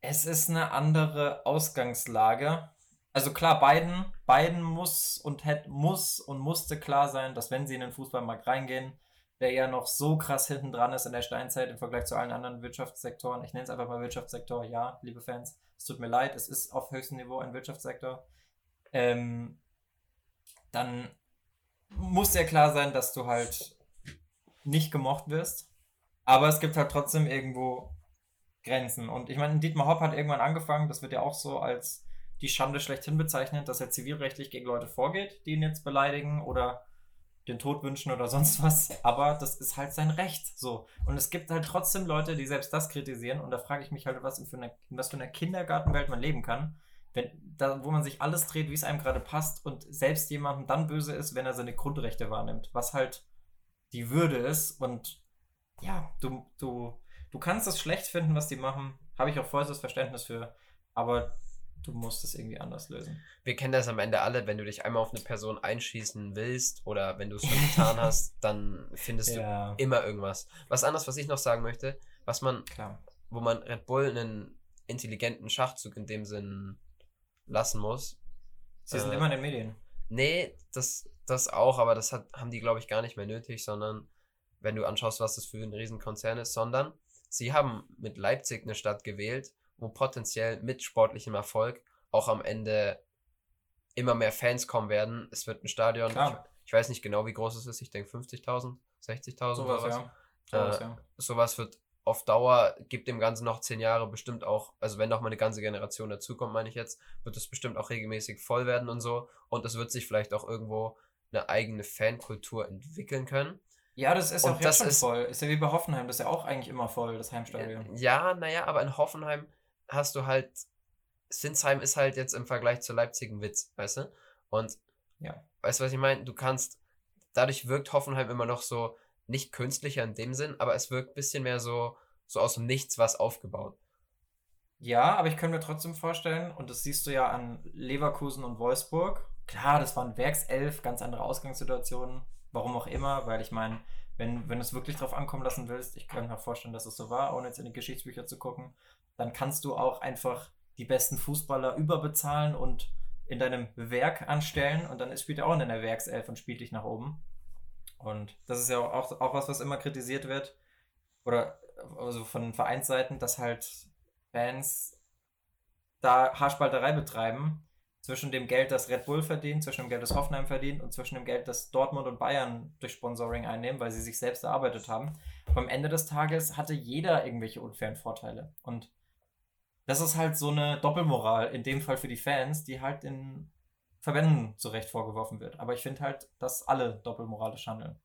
Es ist eine andere Ausgangslage. Also klar, beiden, beiden muss und hätte, muss und musste klar sein, dass wenn sie in den Fußballmarkt reingehen, der ja noch so krass hinten dran ist in der Steinzeit im Vergleich zu allen anderen Wirtschaftssektoren. Ich nenne es einfach mal Wirtschaftssektor, ja, liebe Fans. Es tut mir leid, es ist auf höchstem Niveau ein Wirtschaftssektor. Ähm, dann muss ja klar sein, dass du halt nicht gemocht wirst. Aber es gibt halt trotzdem irgendwo Grenzen. Und ich meine, Dietmar Hopp hat irgendwann angefangen, das wird ja auch so als die Schande schlechthin bezeichnet, dass er zivilrechtlich gegen Leute vorgeht, die ihn jetzt beleidigen oder den Tod wünschen oder sonst was. Aber das ist halt sein Recht. So. Und es gibt halt trotzdem Leute, die selbst das kritisieren. Und da frage ich mich halt, was für eine, in was für einer Kindergartenwelt man leben kann. Wenn, da, wo man sich alles dreht, wie es einem gerade passt und selbst jemandem dann böse ist, wenn er seine Grundrechte wahrnimmt. Was halt die Würde ist. Und ja, du, du, du kannst es schlecht finden, was die machen. Habe ich auch vollstes Verständnis für. Aber du musst es irgendwie anders lösen. Wir kennen das am Ende alle, wenn du dich einmal auf eine Person einschießen willst oder wenn du es schon getan hast, dann findest Ja, du immer irgendwas. Was anderes, was ich noch sagen möchte, was man, klar. wo man Red Bull einen intelligenten Schachzug in dem Sinn lassen muss. Sie sind Äh, immer in den Medien. Nee, das, das auch, aber das hat, haben die, glaube ich, gar nicht mehr nötig, sondern wenn du anschaust, was das für ein Riesenkonzern ist, sondern sie haben mit Leipzig eine Stadt gewählt, wo potenziell mit sportlichem Erfolg auch am Ende immer mehr Fans kommen werden. Es wird ein Stadion, ich, ich weiß nicht genau, wie groß es ist, ich denke 50.000, 60.000 Sowas, oder was. ja. Sowas, Äh, ja. Sowas wird auf Dauer, gibt dem Ganzen noch zehn Jahre bestimmt auch, also wenn noch mal eine ganze Generation dazukommt, meine ich jetzt, wird es bestimmt auch regelmäßig voll werden und so. Und es wird sich vielleicht auch irgendwo eine eigene Fankultur entwickeln können. Ja, das ist Und auch jetzt schon ist- voll. Ist ja wie bei Hoffenheim, das ist ja auch eigentlich immer voll, das Heimstadion. Ja, naja, aber in Hoffenheim hast du halt, Sinsheim ist halt jetzt im Vergleich zu Leipzig ein Witz, weißt du? Und Ja. weißt du, was ich meine? Du kannst, dadurch wirkt Hoffenheim immer noch so, nicht künstlicher in dem Sinn, aber es wirkt ein bisschen mehr so, so aus dem Nichts was aufgebaut. Ja, aber ich könnte mir trotzdem vorstellen, und das siehst du ja an Leverkusen und Wolfsburg. Klar, das waren Werkself, ganz andere Ausgangssituationen. Warum auch immer, weil ich meine, wenn, wenn du es wirklich drauf ankommen lassen willst, ich kann mir vorstellen, dass es so war, ohne jetzt in die Geschichtsbücher zu gucken, dann kannst du auch einfach die besten Fußballer überbezahlen und in deinem Werk anstellen und dann spielt er auch in deiner Werkself und spielt dich nach oben. Und das ist ja auch, auch was, was immer kritisiert wird. Oder also von Vereinsseiten, dass halt Fans da Haarspalterei betreiben zwischen dem Geld, das Red Bull verdient, zwischen dem Geld, das Hoffenheim verdient und zwischen dem Geld, das Dortmund und Bayern durch Sponsoring einnehmen, weil sie sich selbst erarbeitet haben. Aber am Ende des Tages hatte jeder irgendwelche unfairen Vorteile. Und das ist halt so eine Doppelmoral, in dem Fall für die Fans, die halt in Verbänden zu Recht vorgeworfen wird. Aber ich finde halt, dass alle doppelmoralisch handeln.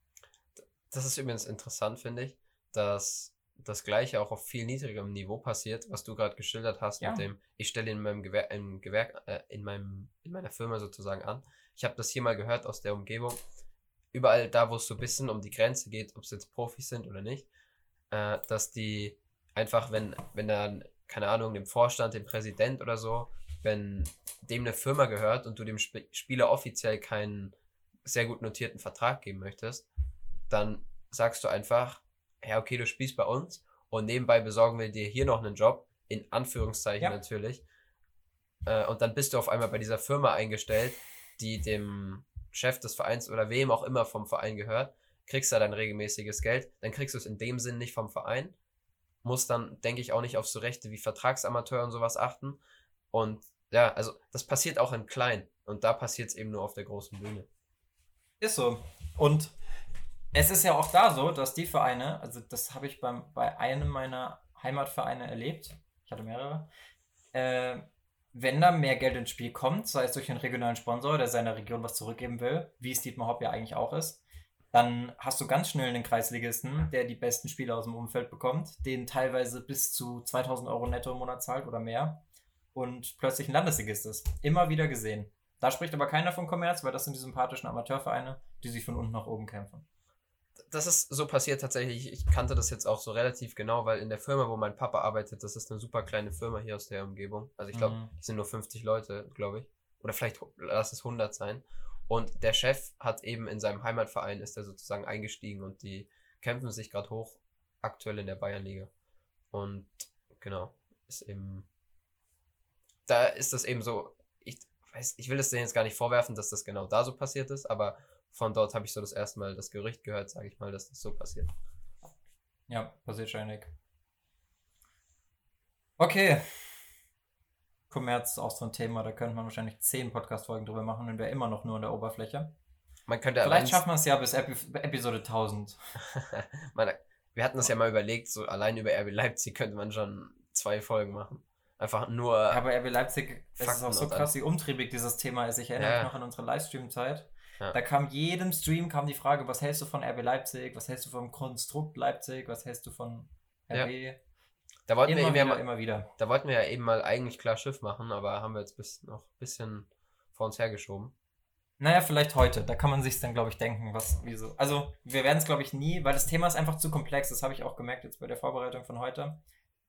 Das ist übrigens interessant, finde ich, dass das gleiche auch auf viel niedrigerem Niveau passiert, was du gerade geschildert hast Ja. mit dem, ich stelle in meinem Gewerk, im Gewerk, äh, in meinem, in meiner Firma sozusagen an. Ich habe das hier mal gehört aus der Umgebung. Überall da, wo es so ein bisschen um die Grenze geht, ob es jetzt Profis sind oder nicht, äh, dass die einfach, wenn, wenn dann, keine Ahnung, dem Vorstand, dem Präsident oder so, wenn dem eine Firma gehört und du dem Sp Spieler offiziell keinen sehr gut notierten Vertrag geben möchtest, dann sagst du einfach, ja, okay, du spielst bei uns und nebenbei besorgen wir dir hier noch einen Job, in Anführungszeichen Ja. natürlich. Äh, und dann bist du auf einmal bei dieser Firma eingestellt, die dem Chef des Vereins oder wem auch immer vom Verein gehört, kriegst da dein regelmäßiges Geld, dann kriegst du es in dem Sinn nicht vom Verein, musst dann, denke ich, auch nicht auf so Rechte wie Vertragsamateur und sowas achten. Und ja, also das passiert auch in klein und da passiert es eben nur auf der großen Bühne. Ist so. Und es ist ja auch da so, dass die Vereine, also das habe ich beim, bei einem meiner Heimatvereine erlebt, ich hatte mehrere, äh, wenn da mehr Geld ins Spiel kommt, sei es durch einen regionalen Sponsor, der seiner Region was zurückgeben will, wie es Dietmar Hopp ja eigentlich auch ist, dann hast du ganz schnell einen Kreisligisten, der die besten Spieler aus dem Umfeld bekommt, den teilweise bis zu 2000 Euro netto im Monat zahlt oder mehr und plötzlich ein Landesligist ist. Immer wieder gesehen. Da spricht aber keiner von Kommerz, weil das sind die sympathischen Amateurvereine, die sich von unten nach oben kämpfen. Das ist so passiert tatsächlich. Ich kannte das jetzt auch so relativ genau, weil in der Firma, wo mein Papa arbeitet, das ist eine super kleine Firma hier aus der Umgebung. Also ich glaube, Mhm. es sind nur 50 Leute, glaube ich. Oder vielleicht lass es 100 sein. Und der Chef hat eben in seinem Heimatverein, ist er sozusagen eingestiegen und die kämpfen sich gerade hoch, aktuell in der Bayernliga. Und genau, ist eben, da ist das eben so, ich weiß, ich will es denen jetzt gar nicht vorwerfen, dass das genau da so passiert ist, aber von dort habe ich so das erste Mal das Gerücht gehört, sage ich mal, dass das so passiert. Ja, passiert ständig. Okay. Kommerz ist auch so ein Thema, da könnte man wahrscheinlich zehn Podcast-Folgen drüber machen und wäre immer noch nur an der Oberfläche. Man könnte Vielleicht schaffen wir es ja bis Epi Episode 1000. man, wir hatten das ja mal überlegt, so allein über RB Leipzig könnte man schon zwei Folgen machen. Einfach nur. Aber RB Leipzig, es ist auch so krass, wie umtriebig dieses Thema ist. Ich erinnere Ja. mich noch an unsere Livestream-Zeit. Ja. Da kam jedem Stream kam die Frage, was hältst du von RB Leipzig? Was hältst du vom Konstrukt Leipzig? Was hältst du von RB? da wollten wir Immer eben wieder, ja mal, immer wieder. da wollten wir ja eben mal eigentlich klar Schiff machen, aber haben wir jetzt bis, noch ein bisschen vor uns hergeschoben. Naja, vielleicht heute. Da kann man sich dann, glaube ich, denken, was, wieso. Also, wir werden es, glaube ich, nie, weil das Thema ist einfach zu komplex. Das habe ich auch gemerkt jetzt bei der Vorbereitung von heute.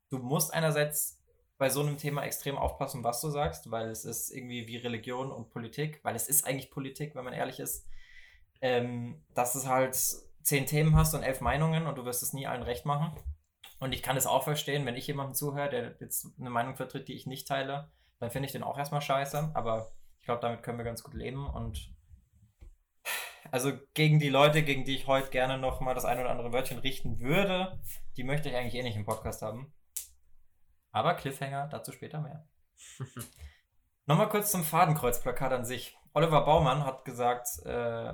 Du musst einerseits bei so einem Thema extrem aufpassen, was du sagst, weil es ist irgendwie wie Religion und Politik, weil es ist eigentlich Politik, wenn man ehrlich ist, ähm, dass es halt zehn Themen hast und elf Meinungen und du wirst es nie allen recht machen. Und ich kann es auch verstehen, wenn ich jemandem zuhöre, der jetzt eine Meinung vertritt, die ich nicht teile, dann finde ich den auch erstmal scheiße, aber ich glaube, damit können wir ganz gut leben und also gegen die Leute, gegen die ich heute gerne noch mal das ein oder andere Wörtchen richten würde, die möchte ich eigentlich eh nicht im Podcast haben. Aber Cliffhanger, dazu später mehr. Nochmal kurz zum Fadenkreuzplakat an sich. Oliver Baumann hat gesagt, äh,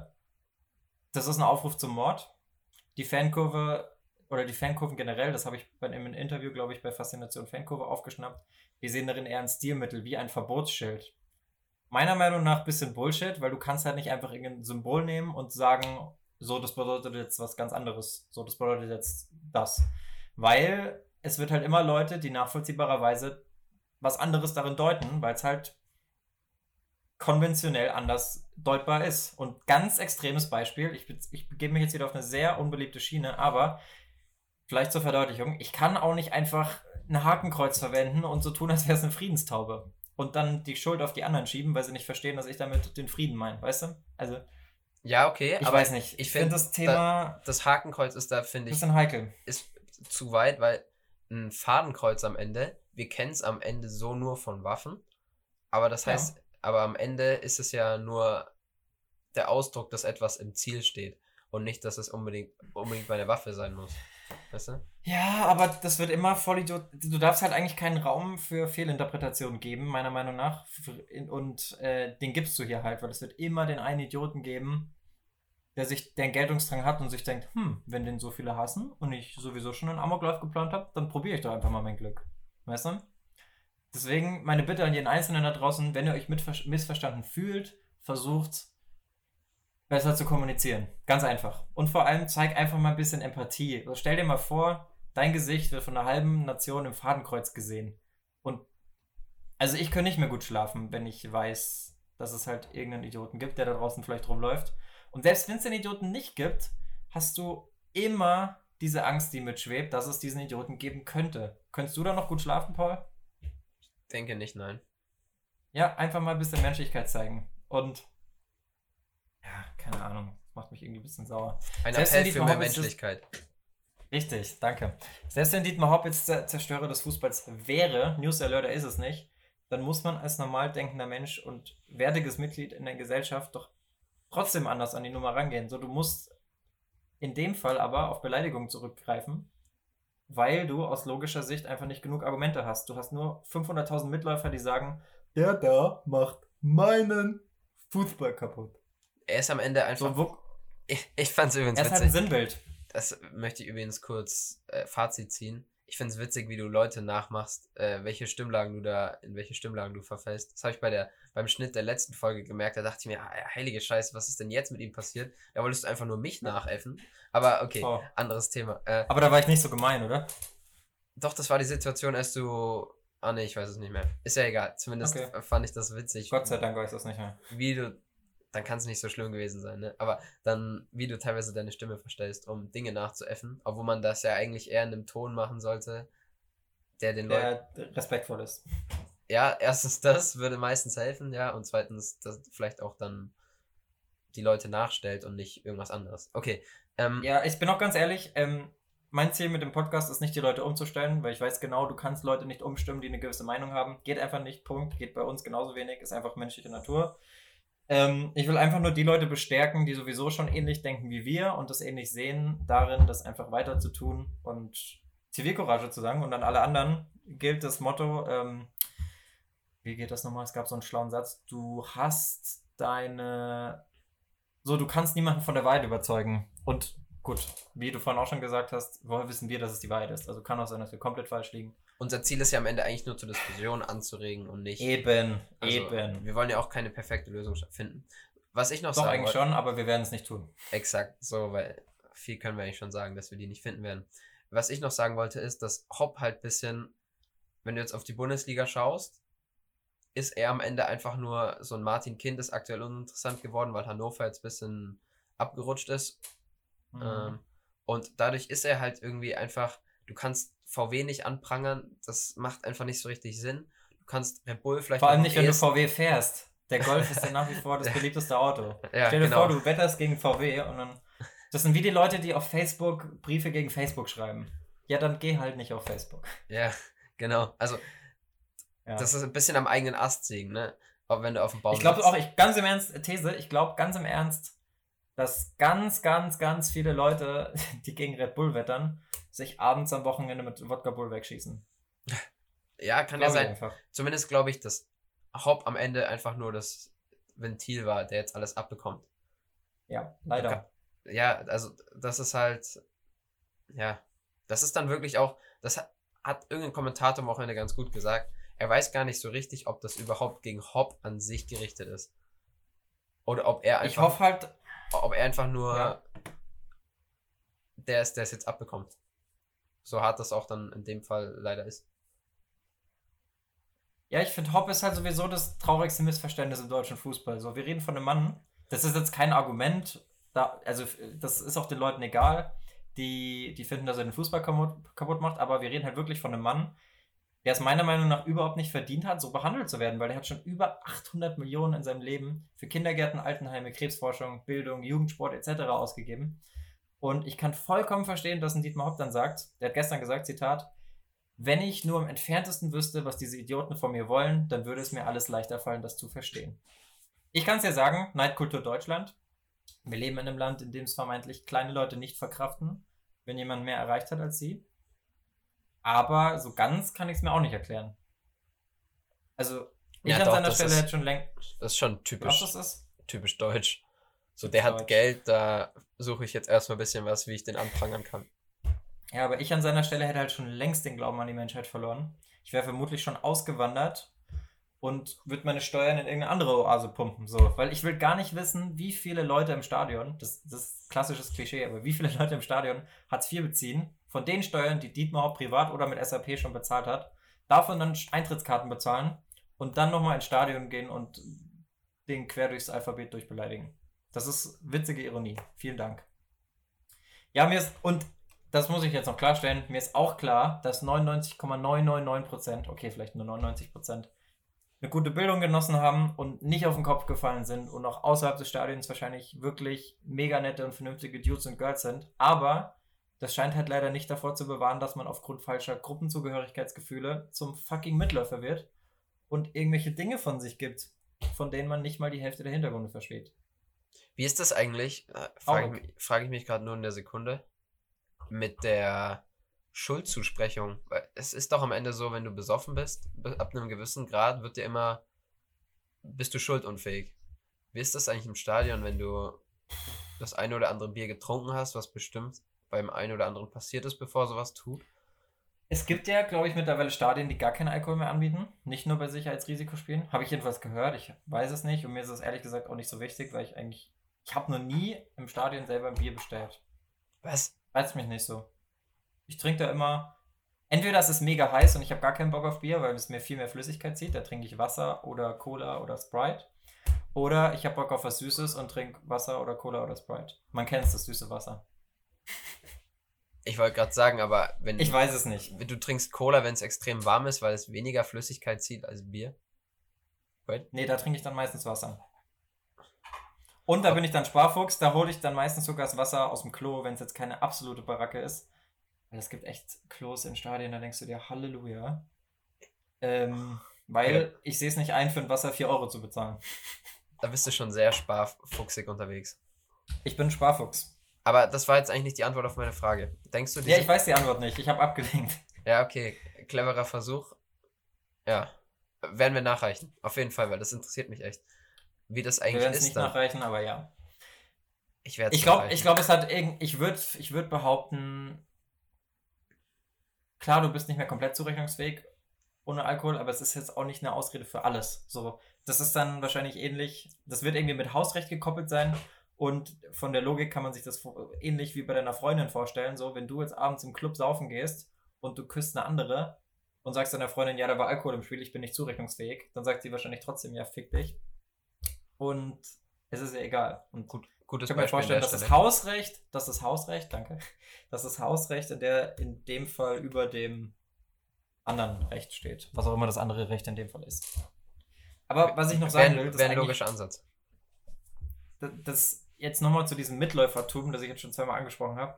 das ist ein Aufruf zum Mord. Die Fankurve oder die Fankurven generell, das habe ich bei einem Interview, glaube ich, bei Faszination Fankurve aufgeschnappt. Wir sehen darin eher ein Stilmittel, wie ein Verbotsschild. Meiner Meinung nach bisschen Bullshit, weil du kannst halt nicht einfach irgendein Symbol nehmen und sagen, so, das bedeutet jetzt was ganz anderes. So, das bedeutet jetzt das. Weil es wird halt immer Leute, die nachvollziehbarerweise was anderes darin deuten, weil es halt konventionell anders deutbar ist. Und ganz extremes Beispiel, ich, ich begebe mich jetzt wieder auf eine sehr unbeliebte Schiene, aber vielleicht zur Verdeutlichung, ich kann auch nicht einfach ein Hakenkreuz verwenden und so tun, als wäre es eine Friedenstaube. Und dann die Schuld auf die anderen schieben, weil sie nicht verstehen, dass ich damit den Frieden meine, weißt du? Also, Ja, okay, ich weiß nicht. ich Ich find, finde das Thema das Hakenkreuz ist da, finde ich, bisschen heikel. ist zu weit, weil ein Fadenkreuz am Ende, wir kennen es am Ende so nur von Waffen, aber das Ja. heißt, aber am Ende ist es ja nur der Ausdruck, dass etwas im Ziel steht und nicht, dass es unbedingt, unbedingt bei einer Waffe sein muss. Weißt du? Ja, aber das wird immer voll Idiot. Du darfst halt eigentlich keinen Raum für Fehlinterpretationen geben, meiner Meinung nach. Und äh, den gibst du hier halt, weil es wird immer den einen Idioten geben, der sich, einen Geltungsdrang hat und sich denkt, hm, wenn den so viele hassen und ich sowieso schon einen Amoklauf geplant habe, dann probiere ich doch einfach mal mein Glück. Weißt du? Deswegen meine Bitte an jeden Einzelnen da draußen, wenn ihr euch missverstanden fühlt, versucht besser zu kommunizieren. Ganz einfach. Und vor allem zeig einfach mal ein bisschen Empathie. Also stell dir mal vor, dein Gesicht wird von einer halben Nation im Fadenkreuz gesehen. Und also ich könnte nicht mehr gut schlafen, wenn ich weiß, dass es halt irgendeinen Idioten gibt, der da draußen vielleicht rumläuft. Und selbst wenn es den Idioten nicht gibt, hast du immer diese Angst, die mitschwebt, dass es diesen Idioten geben könnte. Könntest du da noch gut schlafen, Paul? Denke nicht, nein. Ja, einfach mal ein bisschen Menschlichkeit zeigen. Und ja, keine Ahnung, das macht mich irgendwie ein bisschen sauer. Ein Selbst Appell für mehr Menschlichkeit. Richtig, danke. Selbst wenn Dietmar Hopp jetzt der Zerstörer des Fußballs wäre, News Alert, er ist es nicht, dann muss man als normal denkender Mensch und wertiges Mitglied in der Gesellschaft doch trotzdem anders an die Nummer rangehen. So, du musst in dem Fall aber auf Beleidigung zurückgreifen, weil du aus logischer Sicht einfach nicht genug Argumente hast. Du hast nur 500.000 Mitläufer, die sagen, der da macht meinen Fußball kaputt. Er ist am Ende einfach. So, ich ich fand's übrigens er ist halt ein. Sinnbild. Das möchte ich übrigens kurz äh, Fazit ziehen. Ich find's witzig, wie du Leute nachmachst, äh, welche Stimmlagen du da, in welche Stimmlagen du verfällst. Das habe ich bei der, beim Schnitt der letzten Folge gemerkt. Da dachte ich mir, ah, heilige Scheiße, was ist denn jetzt mit ihm passiert? Da wolltest du einfach nur mich nachäffen. Aber okay, Oh. anderes Thema. Äh, Aber da war ich nicht so gemein, oder? doch, das war die Situation, als du. Ah ne, ich weiß es nicht mehr. Ist ja egal. Zumindest Okay. fand ich das witzig. Gott sei Dank weiß ich das nicht mehr. wie du, dann kann es nicht so schlimm gewesen sein, ne? Aber dann, wie du teilweise deine Stimme verstellst, um Dinge nachzuäffen, obwohl man das ja eigentlich eher in einem Ton machen sollte, der den Leuten. Der respektvoll ist. Ja, erstens das würde meistens helfen, ja, und zweitens, dass vielleicht auch dann die Leute nachstellt und nicht irgendwas anderes. Okay. Ähm, Ja, ich bin auch ganz ehrlich, ähm, mein Ziel mit dem Podcast ist nicht, die Leute umzustellen, weil ich weiß genau, du kannst Leute nicht umstimmen, die eine gewisse Meinung haben. Geht einfach nicht, Punkt. Geht bei uns genauso wenig, ist einfach menschliche Natur. Ähm, ich will einfach nur die Leute bestärken, die sowieso schon ähnlich denken wie wir und das ähnlich sehen, darin, das einfach weiter zu tun und Zivilcourage zu sagen. Und an alle anderen gilt das Motto, ähm, wie geht das nochmal? Es gab so einen schlauen Satz, du hast deine, so, du kannst niemanden von der Wahrheit überzeugen. Und gut, wie du vorhin auch schon gesagt hast, woher wissen wir, dass es die Wahrheit ist? Also kann auch sein, dass wir komplett falsch liegen. unser Ziel ist ja am Ende eigentlich nur zur Diskussion anzuregen und nicht. Eben, Also, eben. Wir wollen ja auch keine perfekte Lösung finden. Was ich noch Doch, sagen eigentlich wollte- schon, aber wir werden es nicht tun. Exakt, so, weil viel können wir eigentlich schon sagen, dass wir die nicht finden werden. Was ich noch sagen wollte, ist, dass Hopp halt bisschen, wenn du jetzt auf die Bundesliga schaust, ist er am Ende einfach nur so ein Martin Kind, ist aktuell uninteressant geworden, weil Hannover jetzt ein bisschen abgerutscht ist. Mhm. Ähm, und dadurch ist er halt irgendwie einfach, du kannst VW nicht anprangern, das macht einfach nicht so richtig Sinn. Du kannst Red Bull vielleicht Vor allem nicht, wenn du VW fährst. Der Golf ist ja nach wie vor das beliebteste Auto. Ja, Stell dir genau. vor, du wetterst gegen VW und dann. Das sind wie die Leute, die auf Facebook Briefe gegen Facebook schreiben. Ja, dann geh halt nicht auf Facebook. Ja, genau. Also, Ja. das ist ein bisschen am eigenen Ast sägen, ne? Auch wenn du auf dem Baum Ich glaube auch, ich, ganz im Ernst, These, ich glaube ganz im Ernst, dass ganz, ganz, ganz viele Leute, die gegen Red Bull wettern, sich abends am Wochenende mit Wodka Bull wegschießen. Ja, kann ja ich sein. einfach. Zumindest glaube ich, dass Hopp am Ende einfach nur das Ventil war, der jetzt alles abbekommt. Ja, leider. Ja, also das ist halt, ja, das ist dann wirklich auch, das hat, hat irgendein Kommentator am Wochenende ganz gut gesagt. Er weiß gar nicht so richtig, ob das überhaupt gegen Hopp an sich gerichtet ist. Oder ob er Ich einfach, hoffe halt, ob er einfach nur Ja. der ist, der es jetzt abbekommt. So hart das auch dann in dem Fall leider ist. ja, ich finde, Hopp ist halt sowieso das traurigste Missverständnis im deutschen Fußball. So, wir reden von einem Mann, das ist jetzt kein Argument, da, also das ist auch den Leuten egal, die, die finden, dass er den Fußball kaputt, kaputt macht, aber wir reden halt wirklich von einem Mann, der es meiner Meinung nach überhaupt nicht verdient hat, so behandelt zu werden, weil er hat schon über 800 Millionen in seinem Leben für Kindergärten, Altenheime, Krebsforschung, Bildung, Jugendsport etc. ausgegeben. Und ich kann vollkommen verstehen, dass ein Dietmar Hopp dann sagt, der hat gestern gesagt, Zitat, wenn ich nur im entferntesten wüsste, was diese Idioten von mir wollen, dann würde es mir alles leichter fallen, das zu verstehen. Ich kann es ja sagen, Neidkultur Deutschland. Wir leben in einem Land, in dem es vermeintlich kleine Leute nicht verkraften, wenn jemand mehr erreicht hat als sie. Aber so ganz kann ich es mir auch nicht erklären. Also, ich Ja, an doch, seiner Stelle hätte schon längst. Das ist schon Was typisch, das ist? typisch deutsch. So, der hat. Geld, da suche ich jetzt erstmal ein bisschen was, wie ich den anprangern kann. Ja, aber ich an seiner Stelle hätte halt schon längst den Glauben an die Menschheit verloren. Ich wäre vermutlich schon ausgewandert und würde meine Steuern in irgendeine andere Oase pumpen. So. Weil ich will gar nicht wissen, wie viele Leute im Stadion, das, das ist klassisches Klischee, aber wie viele Leute im Stadion Hartz IV beziehen, von den Steuern, die Dietmar privat oder mit SAP schon bezahlt hat, davon dann Eintrittskarten bezahlen und dann nochmal ins Stadion gehen und den quer durchs Alphabet durchbeleidigen. Das ist witzige Ironie. Vielen Dank. Ja, mir ist, und das muss ich jetzt noch klarstellen, mir ist auch klar, dass 99,999%, okay, vielleicht nur 99%, eine gute Bildung genossen haben und nicht auf den Kopf gefallen sind und auch außerhalb des Stadions wahrscheinlich wirklich mega nette und vernünftige Dudes und Girls sind. Aber das scheint halt leider nicht davor zu bewahren, dass man aufgrund falscher Gruppenzugehörigkeitsgefühle zum fucking Mitläufer wird und irgendwelche Dinge von sich gibt, von denen man nicht mal die Hälfte der Hintergründe versteht. Wie ist das eigentlich? Äh, Frage ich, frag ich mich gerade nur in der Sekunde. Mit der Schuldzusprechung. Es ist doch am Ende so, wenn du besoffen bist, ab einem gewissen Grad wird dir immer, bist du schuldunfähig. Wie ist das eigentlich im Stadion, wenn du das eine oder andere Bier getrunken hast, was bestimmt beim einen oder anderen passiert ist, bevor sowas tut? Es gibt ja, glaube ich, mittlerweile Stadien, die gar keinen Alkohol mehr anbieten. Nicht nur bei Sicherheitsrisikospielen. Habe ich jedenfalls gehört. Ich weiß es nicht. Und mir ist es ehrlich gesagt auch nicht so wichtig, weil ich eigentlich. Ich habe noch nie im Stadion selber ein Bier bestellt. Was? Weiß mich nicht so. Ich trinke da immer. Entweder es ist mega heiß und ich habe gar keinen Bock auf Bier, weil es mir viel mehr Flüssigkeit zieht. Da trinke ich Wasser oder Cola oder Sprite. Oder ich habe Bock auf was Süßes und trinke Wasser oder Cola oder Sprite. Man kennt es, das süße Wasser. Ich wollte gerade sagen, aber wenn. Ich weiß es nicht. Du trinkst Cola, wenn es extrem warm ist, weil es weniger Flüssigkeit zieht als Bier? Right? Nee, da trinke ich dann meistens Wasser. Und da bin ich dann Sparfuchs, da hole ich dann meistens sogar das Wasser aus dem Klo, wenn es jetzt keine absolute Baracke ist. Weil es gibt echt Klos in Stadien, da denkst du dir Halleluja. Ähm, weil ja. ich sehe es nicht ein, für ein Wasser 4 Euro zu bezahlen. Da bist du schon sehr sparfuchsig unterwegs. Ich bin Sparfuchs. Aber das war jetzt eigentlich nicht die Antwort auf meine Frage. Denkst du Ja, ich weiß die Antwort nicht. Ich habe abgelenkt. Ja, okay. Cleverer Versuch. Ja. Werden wir nachreichen. Auf jeden Fall, weil das interessiert mich echt. Wie das eigentlich wir ist. Wir nicht dann. nachreichen, aber ja. Ich werde Ich glaube, ich glaube, es hat irgend. Ich würde ich würd behaupten, klar, du bist nicht mehr komplett zurechnungsfähig ohne Alkohol, aber es ist jetzt auch nicht eine Ausrede für alles. So, das ist dann wahrscheinlich ähnlich, das wird irgendwie mit Hausrecht gekoppelt sein und von der Logik kann man sich das ähnlich wie bei deiner Freundin vorstellen. So, wenn du jetzt abends im Club saufen gehst und du küsst eine andere und sagst deiner Freundin, ja, da war Alkohol im Spiel, ich bin nicht zurechnungsfähig, dann sagt sie wahrscheinlich trotzdem, ja, fick dich. Und es ist ja egal. Und gut, Gutes ich kann mir vorstellen, dass das Hausrecht, dass das Hausrecht, danke, dass das Hausrecht in, der, in dem Fall über dem anderen Recht steht. Was auch immer das andere Recht in dem Fall ist. Aber was ich noch sagen will, das wäre ein logischer Ansatz. Das, das jetzt nochmal zu diesem Mitläufertum, das ich jetzt schon zweimal angesprochen habe.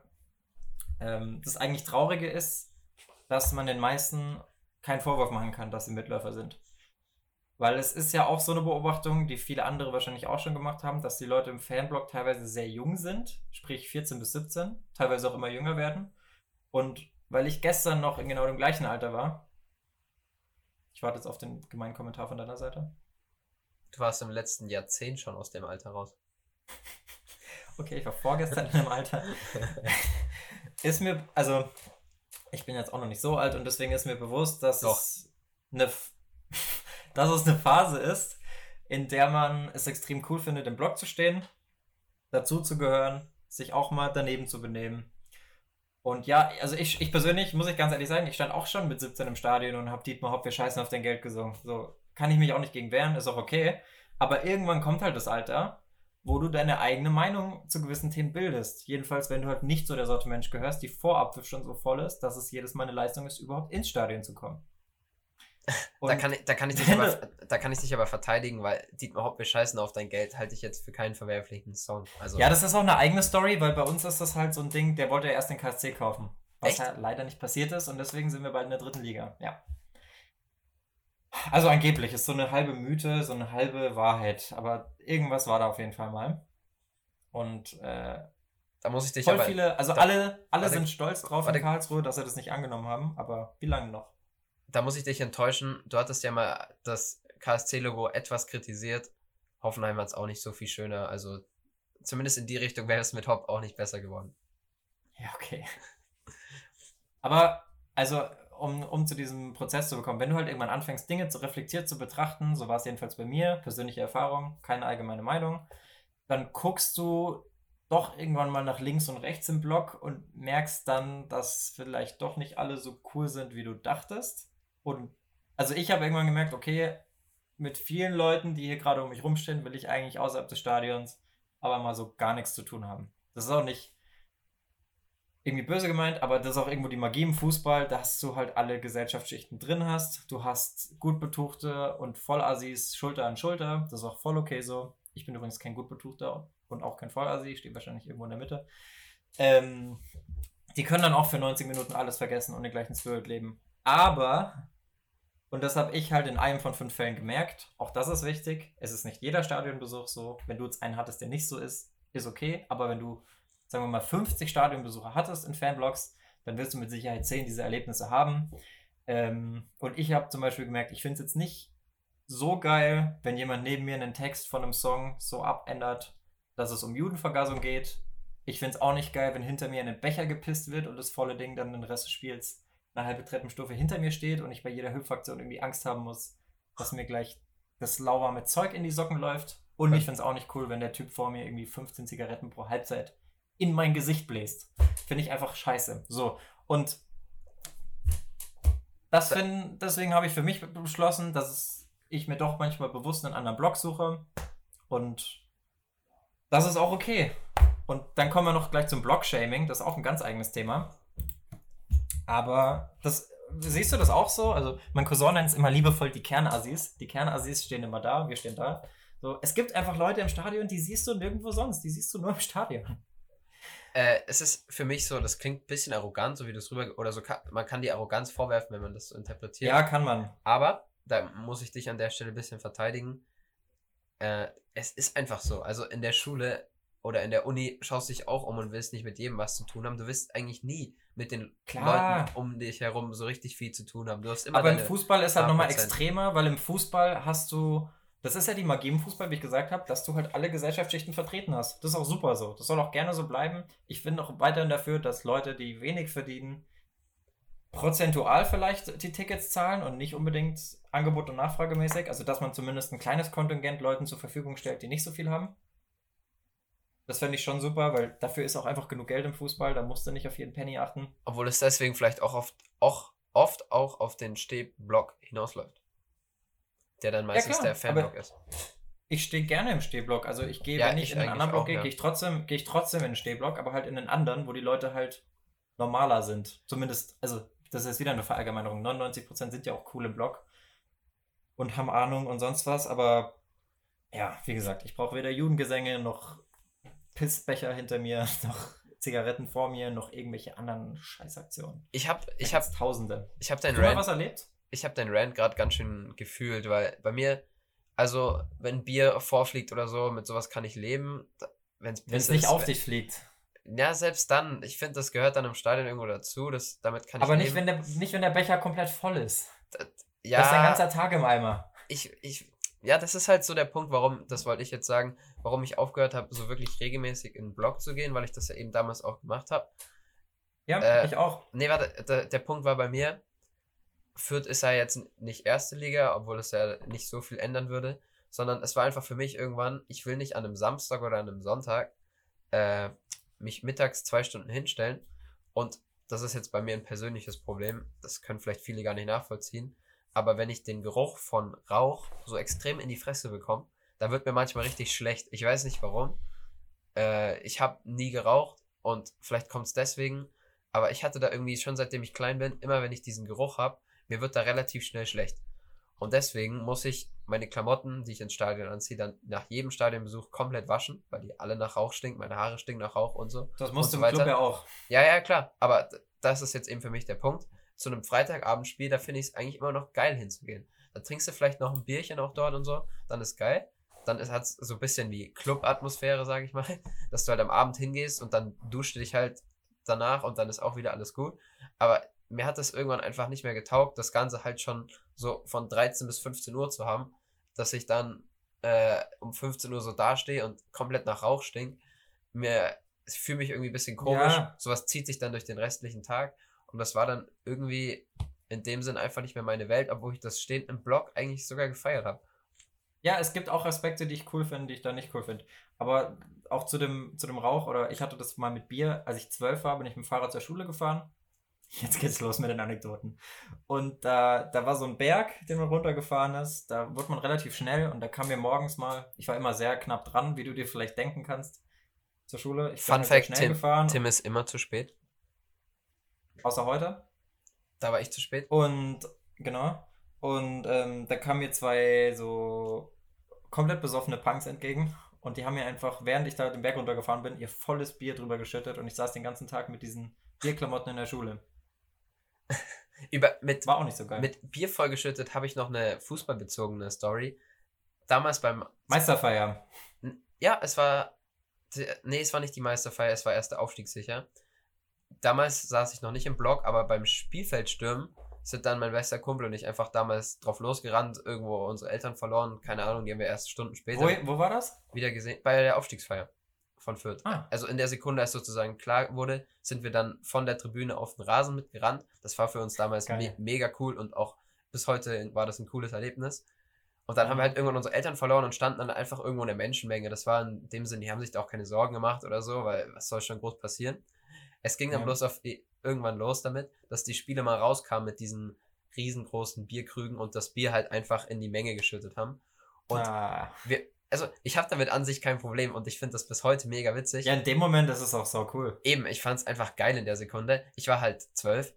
Ähm, das eigentlich Traurige ist, dass man den meisten keinen Vorwurf machen kann, dass sie Mitläufer sind. Weil es ist ja auch so eine Beobachtung, die viele andere wahrscheinlich auch schon gemacht haben, dass die Leute im Fanblog teilweise sehr jung sind, sprich 14 bis 17, teilweise auch immer jünger werden. Und weil ich gestern noch in genau dem gleichen Alter war, ich warte jetzt auf den gemeinen Kommentar von deiner Seite. Du warst im letzten Jahrzehnt schon aus dem Alter raus. Okay, ich war vorgestern in dem Alter. ist mir, also, ich bin jetzt auch noch nicht so alt und deswegen ist mir bewusst, dass Doch. es eine dass es eine Phase ist, in der man es extrem cool findet, im Blog zu stehen, dazu zu gehören, sich auch mal daneben zu benehmen. Und ja, also ich, ich persönlich, muss ich ganz ehrlich sagen, ich stand auch schon mit 17 im Stadion und habe Dietmar Hopp, wir scheißen auf dein Geld gesungen. So, kann ich mich auch nicht gegen wehren, ist auch okay. Aber irgendwann kommt halt das Alter, wo du deine eigene Meinung zu gewissen Themen bildest. Jedenfalls, wenn du halt nicht zu der Sorte Mensch gehörst, die vorab schon so voll ist, dass es jedes Mal eine Leistung ist, überhaupt ins Stadion zu kommen da, kann, da, kann ich dich aber, da kann ich dich aber verteidigen, weil Dietmar Hopp, wir scheißen auf dein Geld, halte ich jetzt für keinen verwerflichen Song. Also ja, das ist auch eine eigene Story, weil bei uns ist das halt so ein Ding, der wollte ja erst den KSC kaufen. Was halt leider nicht passiert ist und deswegen sind wir bald in der dritten Liga. Ja. Also angeblich ist so eine halbe Mythe, so eine halbe Wahrheit. Aber irgendwas war da auf jeden Fall mal. Und äh, da muss ich dich voll aber, viele, also da, alle, alle sind stolz drauf in Karlsruhe, dass sie das nicht angenommen haben. Aber wie lange noch? da muss ich dich enttäuschen. Du hattest ja mal das KSC-Logo etwas kritisiert. Hoffenheim hat es auch nicht so viel schöner. Also zumindest in die Richtung wäre es mit Hopp auch nicht besser geworden. Ja, okay. Aber, also um, um zu diesem Prozess zu bekommen, wenn du halt irgendwann anfängst, Dinge zu reflektiert zu betrachten, so war es jedenfalls bei mir, persönliche Erfahrung, keine allgemeine Meinung, dann guckst du doch irgendwann mal nach links und rechts im Block und merkst dann, dass vielleicht doch nicht alle so cool sind, wie du dachtest. Und also ich habe irgendwann gemerkt, okay, mit vielen Leuten, die hier gerade um mich rumstehen, will ich eigentlich außerhalb des Stadions aber mal so gar nichts zu tun haben. Das ist auch nicht irgendwie böse gemeint, aber das ist auch irgendwo die Magie im Fußball, dass du halt alle Gesellschaftsschichten drin hast. Du hast gut betuchte und Vollassis Schulter an Schulter. Das ist auch voll okay so. Ich bin übrigens kein gut betuchter und auch kein Vollassi. Ich stehe wahrscheinlich irgendwo in der Mitte. Ähm, die können dann auch für 90 Minuten alles vergessen und den gleichen Spirit leben. Aber, und das habe ich halt in einem von fünf Fällen gemerkt, auch das ist wichtig, es ist nicht jeder Stadionbesuch so. Wenn du jetzt einen hattest, der nicht so ist, ist okay. Aber wenn du sagen wir mal, 50 Stadionbesucher hattest in Fanblogs, dann wirst du mit Sicherheit 10 diese Erlebnisse haben. Ähm, und ich habe zum Beispiel gemerkt, ich finde es jetzt nicht so geil, wenn jemand neben mir einen Text von einem Song so abändert, dass es um Judenvergassung geht. Ich finde es auch nicht geil, wenn hinter mir in den Becher gepisst wird und das volle Ding dann den Rest des Spiels eine halbe Treppenstufe hinter mir steht und ich bei jeder Hüpfaktion irgendwie Angst haben muss, dass mir gleich das lauwarme Zeug in die Socken läuft. Und ich finde es auch nicht cool, wenn der Typ vor mir irgendwie 15 Zigaretten pro Halbzeit in mein Gesicht bläst. Finde ich einfach scheiße. So. Und das find, deswegen habe ich für mich beschlossen, dass ich mir doch manchmal bewusst einen anderen Blog suche. Und das ist auch okay. Und dann kommen wir noch gleich zum Blog-Shaming. Das ist auch ein ganz eigenes Thema. Aber das, siehst du das auch so? Also, mein Cousin nennt es immer liebevoll die Kernassis. Die Kernassis stehen immer da, wir stehen da. So, es gibt einfach Leute im Stadion, die siehst du nirgendwo sonst. Die siehst du nur im Stadion. Äh, es ist für mich so, das klingt ein bisschen arrogant, so wie du es rüber, oder so, kann, man kann die Arroganz vorwerfen, wenn man das so interpretiert. Ja, kann man. Aber, da muss ich dich an der Stelle ein bisschen verteidigen. Äh, es ist einfach so. Also in der Schule oder in der Uni schaust du dich auch um und willst nicht mit jedem was zu tun haben. Du willst eigentlich nie mit den Klar. Leuten um dich herum so richtig viel zu tun haben. Du hast immer Aber im Fußball ist halt nochmal extremer, weil im Fußball hast du das ist ja die Magie im Fußball, wie ich gesagt habe, dass du halt alle Gesellschaftsschichten vertreten hast. Das ist auch super so. Das soll auch gerne so bleiben. Ich bin auch weiterhin dafür, dass Leute, die wenig verdienen, prozentual vielleicht die Tickets zahlen und nicht unbedingt Angebot und Nachfrage mäßig. Also, dass man zumindest ein kleines Kontingent Leuten zur Verfügung stellt, die nicht so viel haben. Das fände ich schon super, weil dafür ist auch einfach genug Geld im Fußball, da musst du nicht auf jeden Penny achten. Obwohl es deswegen vielleicht auch oft, auch, oft auch auf den Stehblock hinausläuft der dann meistens ja, der Fanblock ist. Ich stehe gerne im Stehblock. Also ich gehe, ja, wenn ich, ich in einen anderen Block gehe, ja. gehe ich trotzdem, gehe ich trotzdem in den Stehblock, aber halt in einen anderen, wo die Leute halt normaler sind. Zumindest, also das ist wieder eine Verallgemeinerung. 99% sind ja auch cool im Block und haben Ahnung und sonst was, aber ja, wie gesagt, ich brauche weder Judengesänge noch Pissbecher hinter mir, noch Zigaretten vor mir, noch irgendwelche anderen Scheißaktionen. Ich habe ich habe Tausende. Ich habe dein Rant, was erlebt? Ich habe deinen Rant gerade ganz schön gefühlt, weil bei mir, also wenn Bier vorfliegt oder so, mit sowas kann ich leben. Wenn es nicht auf dich fliegt. Ja, selbst dann. Ich finde, das gehört dann im Stadion irgendwo dazu. Das, damit kann Aber ich nicht, wenn der, nicht, wenn der Becher komplett voll ist. Das, ja, das ist ein ganzer Tag im Eimer. Ich, ich, ja, das ist halt so der Punkt, warum, das wollte ich jetzt sagen, warum ich aufgehört habe, so wirklich regelmäßig in den Blog zu gehen, weil ich das ja eben damals auch gemacht habe. Ja, äh, ich auch. Nee, warte, der, der Punkt war bei mir, Fürth ist ja jetzt nicht erste Liga, obwohl es ja nicht so viel ändern würde, sondern es war einfach für mich irgendwann, ich will nicht an einem Samstag oder an einem Sonntag äh, mich mittags zwei Stunden hinstellen und das ist jetzt bei mir ein persönliches Problem, das können vielleicht viele gar nicht nachvollziehen, aber wenn ich den Geruch von Rauch so extrem in die Fresse bekomme, dann wird mir manchmal richtig schlecht. Ich weiß nicht warum. Äh, ich habe nie geraucht und vielleicht kommt es deswegen, aber ich hatte da irgendwie schon seitdem ich klein bin, immer wenn ich diesen Geruch habe, mir wird da relativ schnell schlecht. Und deswegen muss ich meine Klamotten, die ich ins Stadion anziehe, dann nach jedem Stadionbesuch komplett waschen, weil die alle nach Rauch stinken, meine Haare stinken nach Rauch und so. Das musst du im weiter. Club ja auch. Ja, ja, klar. Aber das ist jetzt eben für mich der Punkt. Zu einem Freitagabendspiel, da finde ich es eigentlich immer noch geil hinzugehen. Da trinkst du vielleicht noch ein Bierchen auch dort und so, dann ist geil. Dann hat es so ein bisschen wie Club-Atmosphäre, sage ich mal, dass du halt am Abend hingehst und dann duschst du dich halt danach und dann ist auch wieder alles gut. Aber mir hat das irgendwann einfach nicht mehr getaugt, das Ganze halt schon so von 13 bis 15 Uhr zu haben, dass ich dann äh, um 15 Uhr so dastehe und komplett nach Rauch stink. Mir, ich fühle mich irgendwie ein bisschen komisch. Ja. Sowas zieht sich dann durch den restlichen Tag. Und das war dann irgendwie, in dem Sinn einfach nicht mehr meine Welt, obwohl ich das Stehen im Block eigentlich sogar gefeiert habe. Ja, es gibt auch Aspekte, die ich cool finde, die ich da nicht cool finde. Aber auch zu dem, zu dem Rauch, oder ich hatte das mal mit Bier, als ich zwölf war, bin ich mit dem Fahrrad zur Schule gefahren. Jetzt geht's los mit den Anekdoten. Und da, da war so ein Berg, den man runtergefahren ist. Da wurde man relativ schnell und da kam mir morgens mal, ich war immer sehr knapp dran, wie du dir vielleicht denken kannst, zur Schule. Ich Fun halt Fact: schnell Tim, gefahren, Tim ist immer zu spät. außer heute. Da war ich zu spät. Und genau. Und ähm, da kamen mir zwei so komplett besoffene Punks entgegen. Und die haben mir einfach, während ich da den Berg runtergefahren bin, ihr volles Bier drüber geschüttet. Und ich saß den ganzen Tag mit diesen Bierklamotten in der Schule. Über, mit, War auch nicht so geil. mit Bier vollgeschüttet habe ich noch eine fußballbezogene Story. Damals beim. Meisterfeier. Ja, es war. Nee, es war nicht die Meisterfeier, es war erst der Aufstieg sicher. Damals saß ich noch nicht im Block, aber beim Spielfeldstürmen sind dann mein bester Kumpel und ich einfach damals drauf losgerannt, irgendwo unsere Eltern verloren, keine Ahnung, die haben wir erst Stunden später Wo, wo war das? wieder gesehen, bei der Aufstiegsfeier von Fürth. Ah. Also in der Sekunde, als sozusagen klar wurde, sind wir dann von der Tribüne auf den Rasen mitgerannt. Das war für uns damals me mega cool und auch bis heute war das ein cooles Erlebnis. Und dann haben wir Mhm. halt irgendwann unsere Eltern verloren und standen dann einfach irgendwo in der Menschenmenge. Das war in dem Sinn, die haben sich da auch keine Sorgen gemacht oder so, weil was soll schon groß passieren. Es ging dann Ja. bloß auf irgendwann los damit, dass die Spiele mal rauskamen mit diesen riesengroßen Bierkrügen und das Bier halt einfach in die Menge geschüttet haben. Und ah. wir, also ich habe damit an sich kein Problem und ich finde das bis heute mega witzig. Ja, in dem Moment ist es auch so cool. Eben, ich fand es einfach geil in der Sekunde. Ich war halt zwölf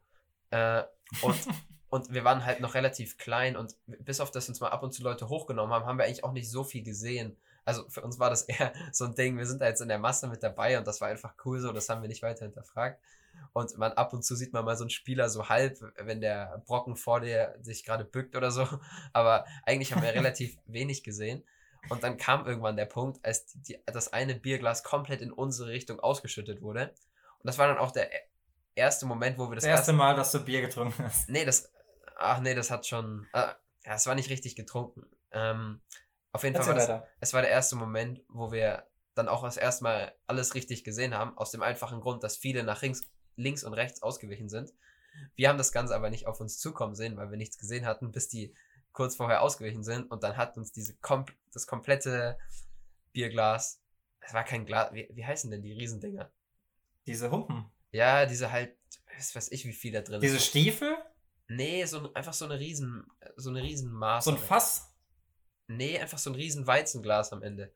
äh, und, und wir waren halt noch relativ klein und bis auf das uns mal ab und zu Leute hochgenommen haben, haben wir eigentlich auch nicht so viel gesehen. Also für uns war das eher so ein Ding, wir sind da jetzt in der Masse mit dabei und das war einfach cool so, das haben wir nicht weiter hinterfragt. Und man ab und zu sieht man mal so einen Spieler so halb, wenn der Brocken vor dir sich gerade bückt oder so. Aber eigentlich haben wir relativ wenig gesehen. Und dann kam irgendwann der Punkt, als die, die, das eine Bierglas komplett in unsere Richtung ausgeschüttet wurde. Und das war dann auch der e- erste Moment, wo wir das, Das erste Mal, dass du Bier getrunken hast. Nee, das. Ach nee, das hat schon. Äh, ja, es war nicht richtig getrunken. Ähm, auf jeden Fall Erzähl war das, es war der erste Moment, wo wir dann auch das erste Mal alles richtig gesehen haben, aus dem einfachen Grund, dass viele nach links, links und rechts ausgewichen sind. Wir haben das Ganze aber nicht auf uns zukommen sehen, weil wir nichts gesehen hatten, bis die kurz vorher ausgewichen sind und dann hat uns diese kom das komplette Bierglas, es war kein Glas, wie, wie heißen denn die Riesendinger? Diese Humpen. Ja, diese halt, was weiß ich, wie viel da drin Diese ist. Stiefel? Nee, so ein- einfach so eine riesen, so eine riesen Maß. So ein Fass? Nee, einfach so ein riesen Weizenglas am Ende.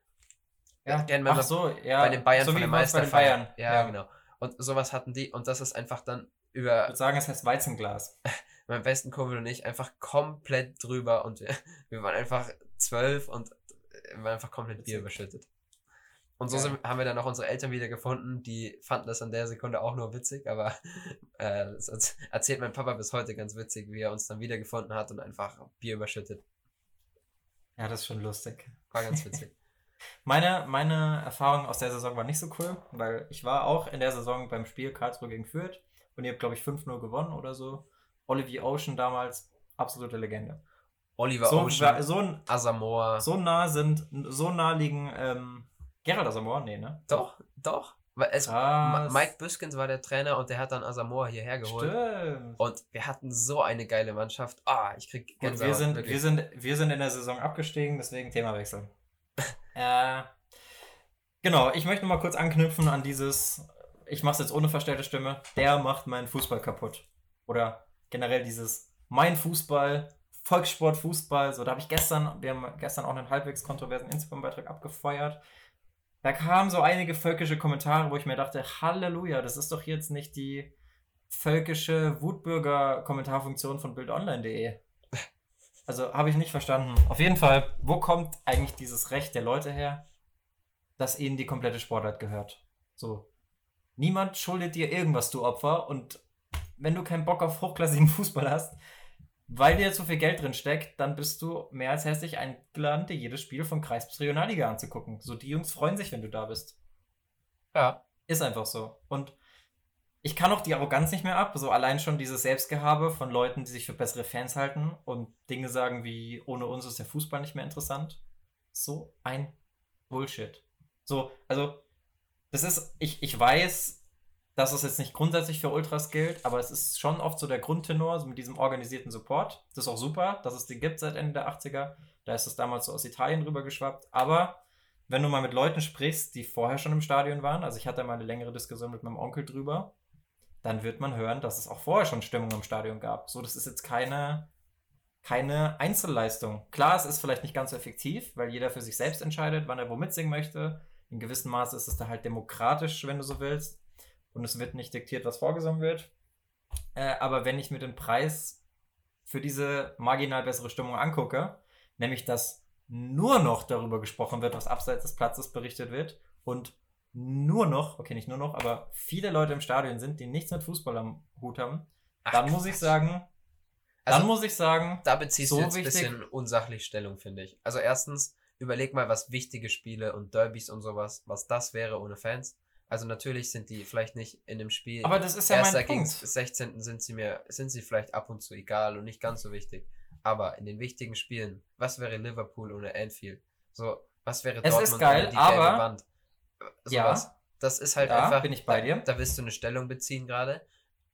Ja. Ach mal so, ja. bei den Bayern so von wie der Meisterfeier. Bayern. Ja, genau. Und sowas hatten die und das ist einfach dann Ich über würde sagen, es heißt Weizenglas. meinen besten Kumpel und ich einfach komplett drüber und wir, wir waren einfach zwölf und wir waren einfach komplett Bier überschüttet. Und so sind, haben wir dann auch unsere Eltern wieder gefunden, die fanden das in der Sekunde auch nur witzig, aber äh, das erz- erzählt mein Papa bis heute ganz witzig, wie er uns dann wiedergefunden hat und einfach Bier überschüttet. Ja, das ist schon lustig. War ganz witzig. Meine, meine Erfahrung aus der Saison war nicht so cool, weil ich war auch in der Saison beim Spiel Karlsruhe gegen Fürth und ihr habt, glaube ich, 5-0 gewonnen oder so. Olivier Ocean damals, absolute Legende. Oliver So, Ocean, so, Asamoah. so nah sind, so nah liegen, ähm, Gerald Asamoah? Nee, ne? Doch, doch. Weil es, Mike Büskens war der Trainer und der hat dann Asamoah hierher geholt. Stimmt. Und wir hatten so eine geile Mannschaft. Ah, ich krieg Gänsehaut. wir sind, wirklich. wir, sind, wir sind in der Saison abgestiegen, deswegen Themawechsel. äh, genau, ich möchte mal kurz anknüpfen an dieses, ich mache es jetzt ohne verstellte Stimme, der macht meinen Fußball kaputt. Oder generell dieses, mein Fußball, Volkssport, Fußball, so, da habe ich gestern, wir haben gestern auch einen halbwegs kontroversen Instagram-Beitrag abgefeuert. Da kamen so einige völkische Kommentare, wo ich mir dachte, Halleluja, das ist doch jetzt nicht die völkische Wutbürger-Kommentarfunktion von bildonline.de. Also habe ich nicht verstanden. Auf jeden Fall, wo kommt eigentlich dieses Recht der Leute her, dass ihnen die komplette Sportart gehört? So. Niemand schuldet dir irgendwas, du Opfer. Und wenn du keinen Bock auf hochklassigen Fußball hast, weil dir zu viel Geld drin steckt, dann bist du mehr als herzlich eingeladen, dir jedes Spiel von Kreis bis Regionalliga anzugucken. So, die Jungs freuen sich, wenn du da bist. Ja. Ist einfach so. Und ich kann auch die Arroganz nicht mehr ab. So allein schon dieses Selbstgehabe von Leuten, die sich für bessere Fans halten und Dinge sagen wie, ohne uns ist der Fußball nicht mehr interessant. So ein Bullshit. So, also, das ist, ich, ich weiß, dass es jetzt nicht grundsätzlich für Ultras gilt, aber es ist schon oft so der Grundtenor so mit diesem organisierten Support. Das ist auch super, dass es den gibt seit Ende der 80er. Da ist es damals so aus Italien rüber geschwappt. Aber wenn du mal mit Leuten sprichst, die vorher schon im Stadion waren, also ich hatte mal eine längere Diskussion mit meinem Onkel drüber, dann wird man hören, dass es auch vorher schon Stimmung im Stadion gab. So, das ist jetzt keine, keine Einzelleistung. Klar, es ist vielleicht nicht ganz so effektiv, weil jeder für sich selbst entscheidet, wann er wo mitsingen möchte. In gewissem Maße ist es da halt demokratisch, wenn du so willst. Und es wird nicht diktiert, was vorgesungen wird. Äh, aber wenn ich mir den Preis für diese marginal bessere Stimmung angucke, nämlich dass nur noch darüber gesprochen wird, was abseits des Platzes berichtet wird und nur noch, okay, nicht nur noch, aber viele Leute im Stadion sind, die nichts mit Fußball am Hut haben, Ach, dann muss ich sagen, also, dann muss ich sagen, da beziehst so du jetzt ein bisschen unsachlich Stellung, finde ich. Also erstens, überleg mal, was wichtige Spiele und Derbys und sowas, was das wäre ohne Fans. Also natürlich sind die vielleicht nicht in dem Spiel. Aber das ist ja mein Punkt. 16. sind sie mir, sind sie vielleicht ab und zu egal und nicht ganz so wichtig. Aber in den wichtigen Spielen, was wäre Liverpool ohne Anfield? So, was wäre es Dortmund ist geil, ohne die aber, Wand? So ja, was. Das ist halt ja, einfach. bin ich bei dir. Da, da willst du eine Stellung beziehen gerade,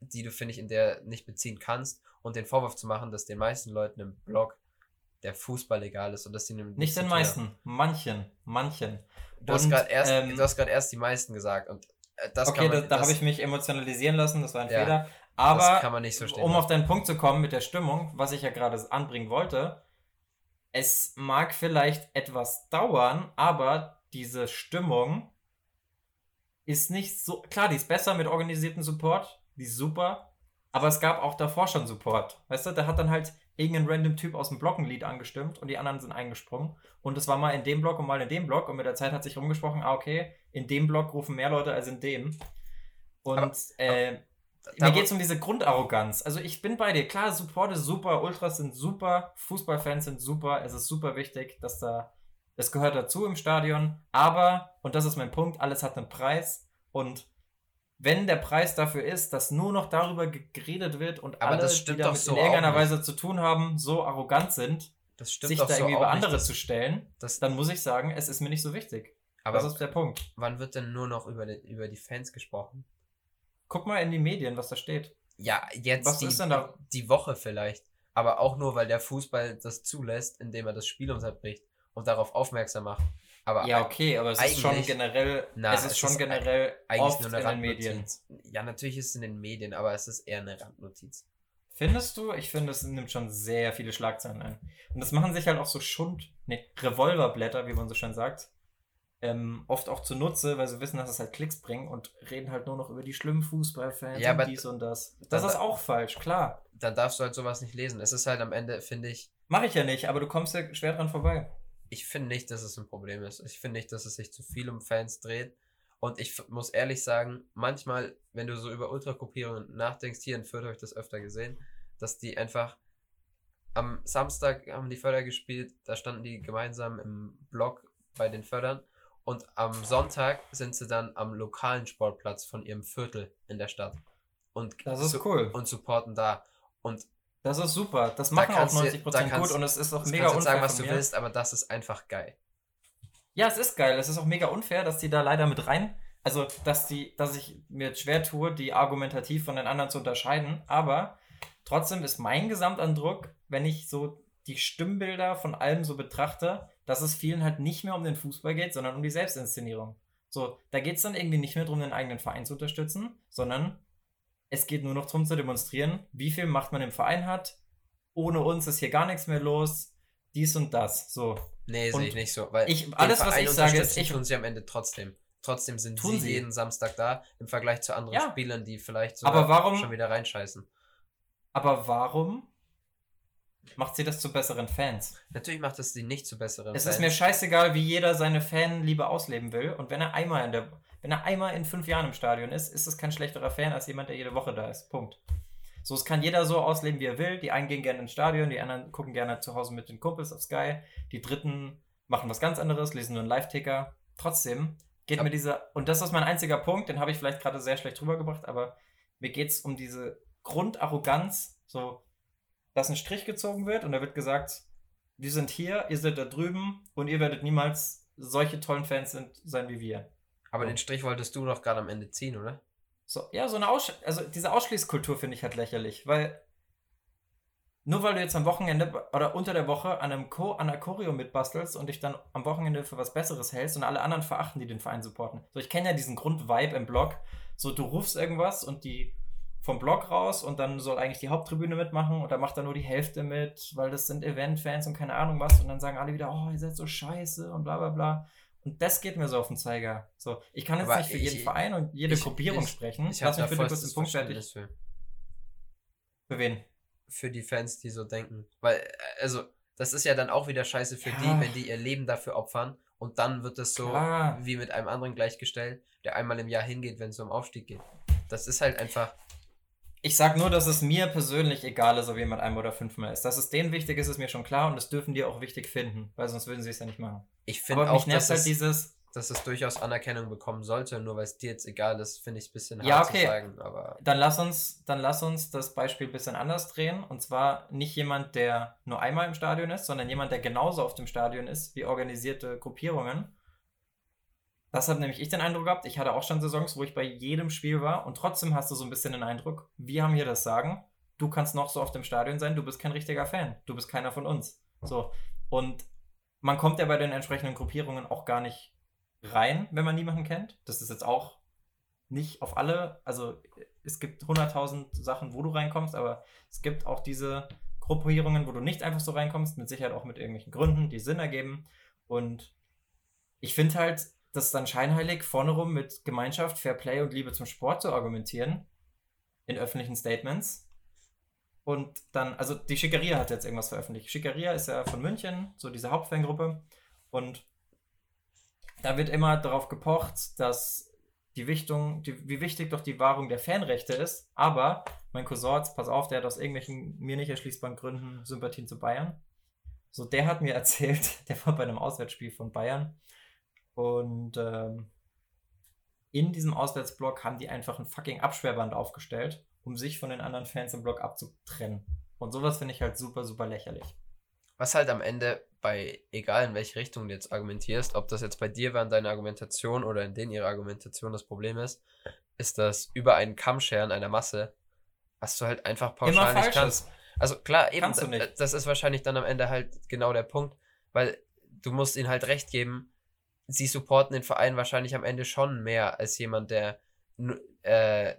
die du, finde ich, in der nicht beziehen kannst und den Vorwurf zu machen, dass den meisten Leuten im Blog der Fußball egal ist und dass sie nicht den meisten, manchen, manchen. Du und, hast gerade erst, ähm, du hast gerade erst die meisten gesagt und äh, das okay, man, da, da habe ich mich emotionalisieren lassen, das war ein ja, Fehler. Aber so um auf deinen Punkt zu kommen mit der Stimmung, was ich ja gerade anbringen wollte, es mag vielleicht etwas dauern, aber diese Stimmung ist nicht so. Klar, die ist besser mit organisierten Support, die ist super, aber es gab auch davor schon Support. Weißt du, da hat dann halt irgendein random Typ aus dem Block ein Lied angestimmt und die anderen sind eingesprungen. Und es war mal in dem Block und mal in dem Block und mit der Zeit hat sich rumgesprochen, ah, okay, in dem Block rufen mehr Leute als in dem. Und aber, äh, mir geht es um diese Grundarroganz. Also ich bin bei dir. Klar, Support ist super, Ultras sind super, Fußballfans sind super. Es ist super wichtig, dass da, es gehört dazu im Stadion. Aber, und das ist mein Punkt, alles hat einen Preis. Und wenn der Preis dafür ist, dass nur noch darüber geredet wird und Aber alle, die damit so in irgendeiner Weise zu tun haben, so arrogant sind, sich da irgendwie so über andere nicht, zu stellen, dann muss ich sagen, es ist mir nicht so wichtig. Aber das ist der Punkt. Wann wird denn nur noch über die, über die Fans gesprochen? Guck mal in die Medien, was da steht. Ja, jetzt was die, ist denn da? die Woche vielleicht. Aber auch nur, weil der Fußball das zulässt, indem er das Spiel unterbricht und darauf aufmerksam macht. Aber ja, okay, aber es ist schon generell, na, es ist schon ist generell oft nur eine in den Medien. Ja, natürlich ist es in den Medien, aber es ist eher eine Randnotiz. Findest du? Ich finde, es nimmt schon sehr viele Schlagzeilen ein. Und das machen sich halt auch so Schund, ne, Revolverblätter, wie man so schön sagt, ähm, oft auch zunutze, weil sie wissen, dass es halt Klicks bringt und reden halt nur noch über die schlimmen Fußballfans ja, und dies und das. Das ist auch falsch, klar. Dann darfst du halt sowas nicht lesen. Es ist halt am Ende, finde ich. Mache ich ja nicht, aber du kommst ja schwer dran vorbei ich finde nicht, dass es ein Problem ist. Ich finde nicht, dass es sich zu viel um Fans dreht. Und ich muss ehrlich sagen, manchmal, wenn du so über Ultragruppierungen nachdenkst, hier in Fürth habe ich das öfter gesehen, dass die einfach am Samstag haben die Förder gespielt, da standen die gemeinsam im Block bei den Fördern und am Sonntag sind sie dann am lokalen Sportplatz von ihrem Viertel in der Stadt. Und das ist cool. Und supporten da. Und das ist super. Das machen da auch 90% du, gut und es ist auch mega unfair. sagen, was du willst, aber das ist einfach geil. Ja, es ist geil. Es ist auch mega unfair, dass die da leider mit rein. Also, dass die, dass ich mir schwer tue, die argumentativ von den anderen zu unterscheiden. Aber trotzdem ist mein Gesamtandruck, wenn ich so die Stimmbilder von allem so betrachte, dass es vielen halt nicht mehr um den Fußball geht, sondern um die Selbstinszenierung. So, da geht es dann irgendwie nicht mehr darum, den eigenen Verein zu unterstützen, sondern es geht nur noch darum zu demonstrieren, wie viel Macht man im Verein hat. Ohne uns ist hier gar nichts mehr los. Dies und das. So. Nee, sehe ich nicht so. Weil ich, alles, was ich sage, ist, ich tun sie am Ende trotzdem. Trotzdem sind sie, sie, jeden Samstag da im Vergleich zu anderen ja. Spielern, die vielleicht sogar warum, schon wieder reinscheißen. Aber warum macht sie das zu besseren Fans? Natürlich macht es sie nicht zu besseren es Fans. Es ist mir scheißegal, wie jeder seine Fanliebe ausleben will. Und wenn er einmal in der wenn er einmal in fünf Jahren im Stadion ist, ist es kein schlechterer Fan als jemand, der jede Woche da ist. Punkt. So, es kann jeder so ausleben, wie er will. Die einen gehen gerne ins Stadion, die anderen gucken gerne zu Hause mit den Kumpels auf Sky. Die dritten machen was ganz anderes, lesen nur einen Live-Ticker. Trotzdem geht mir dieser, und das ist mein einziger Punkt, den habe ich vielleicht gerade sehr schlecht rübergebracht, aber mir geht es um diese Grundarroganz, so, dass ein Strich gezogen wird und da wird gesagt, wir sind hier, ihr seid da drüben und ihr werdet niemals solche tollen Fans sein wie wir. Aber den Strich wolltest du doch gerade am Ende ziehen, oder? So, ja, so eine Aussch also diese Ausschließkultur finde ich halt lächerlich, weil nur weil du jetzt am Wochenende oder unter der Woche an, einem Cho an einer Choreo mitbastelst und dich dann am Wochenende für was Besseres hältst und alle anderen verachten, die den Verein supporten. So, ich kenne ja diesen Grundvibe im Blog. So, du rufst irgendwas und die vom Blog raus und dann soll eigentlich die Haupttribüne mitmachen und da macht dann nur die Hälfte mit, weil das sind Eventfans und keine Ahnung was und dann sagen alle wieder, oh, ihr seid so scheiße und bla bla bla. Und das geht mir so auf den Zeiger. So, ich kann jetzt Aber nicht für ich- jeden Verein und jede ich- Gruppierung ich- sprechen. Ich habe Lass mich bitte kurz den Punkt fertig. Für. Für wen? Für die Fans, die so denken. Weil, äh, also, das ist ja dann auch wieder scheiße für Ja. die, wenn die ihr Leben dafür opfern und dann wird es so Klar. wie mit einem anderen gleichgestellt, der einmal im Jahr hingeht, wenn es um Aufstieg geht. Das ist halt einfach. Ich sag nur, dass es mir persönlich egal ist, ob jemand einmal oder fünfmal ist. Dass es denen wichtig ist, ist mir schon klar und das dürfen die auch wichtig finden, weil sonst würden sie es ja nicht machen. Ich finde auch, dass halt es, dieses, dass es durchaus Anerkennung bekommen sollte, nur weil es dir jetzt egal ist, finde ich es ein bisschen hart Ja, okay. zu sagen. Aber dann lass uns, dann lass uns das Beispiel ein bisschen anders drehen. Und zwar nicht jemand, der nur einmal im Stadion ist, sondern jemand, der genauso auf dem Stadion ist wie organisierte Gruppierungen. Das hat nämlich ich den Eindruck gehabt. Ich hatte auch schon Saisons, wo ich bei jedem Spiel war und trotzdem hast du so ein bisschen den Eindruck, wir haben hier das Sagen. Du kannst noch so auf dem Stadion sein, du bist kein richtiger Fan. Du bist keiner von uns. So. Und man kommt ja bei den entsprechenden Gruppierungen auch gar nicht rein, wenn man niemanden kennt. Das ist jetzt auch nicht auf alle, also es gibt 100.000 Sachen, wo du reinkommst, aber es gibt auch diese Gruppierungen, wo du nicht einfach so reinkommst, mit Sicherheit auch mit irgendwelchen Gründen, die Sinn ergeben. Und ich finde halt, das dann scheinheilig, vorne rum mit Gemeinschaft, Fair Play und Liebe zum Sport zu argumentieren in öffentlichen Statements. Und dann, also die Schickeria hat jetzt irgendwas veröffentlicht. Schickeria ist ja von München, so diese Hauptfangruppe. Und da wird immer darauf gepocht, dass die Wichtung, die, wie wichtig doch die Wahrung der Fanrechte ist. Aber mein Cousin, pass auf, der hat aus irgendwelchen mir nicht erschließbaren Gründen Sympathien zu Bayern. So, der hat mir erzählt, der war bei einem Auswärtsspiel von Bayern. Und ähm, in diesem Auswärtsblock haben die einfach ein fucking Absperrband aufgestellt, um sich von den anderen Fans im Block abzutrennen. Und sowas finde ich halt super, super lächerlich. was halt am Ende bei, egal in welche Richtung du jetzt argumentierst, ob das jetzt bei dir war in deiner Argumentation oder in denen ihre Argumentation das Problem ist, ist das über einen Kamm scheren einer Masse, was du halt einfach pauschal Immer nicht kannst. Also klar, eben, das ist wahrscheinlich dann am Ende halt genau der Punkt, weil du musst ihnen halt recht geben, sie supporten den Verein wahrscheinlich am Ende schon mehr als jemand, der äh,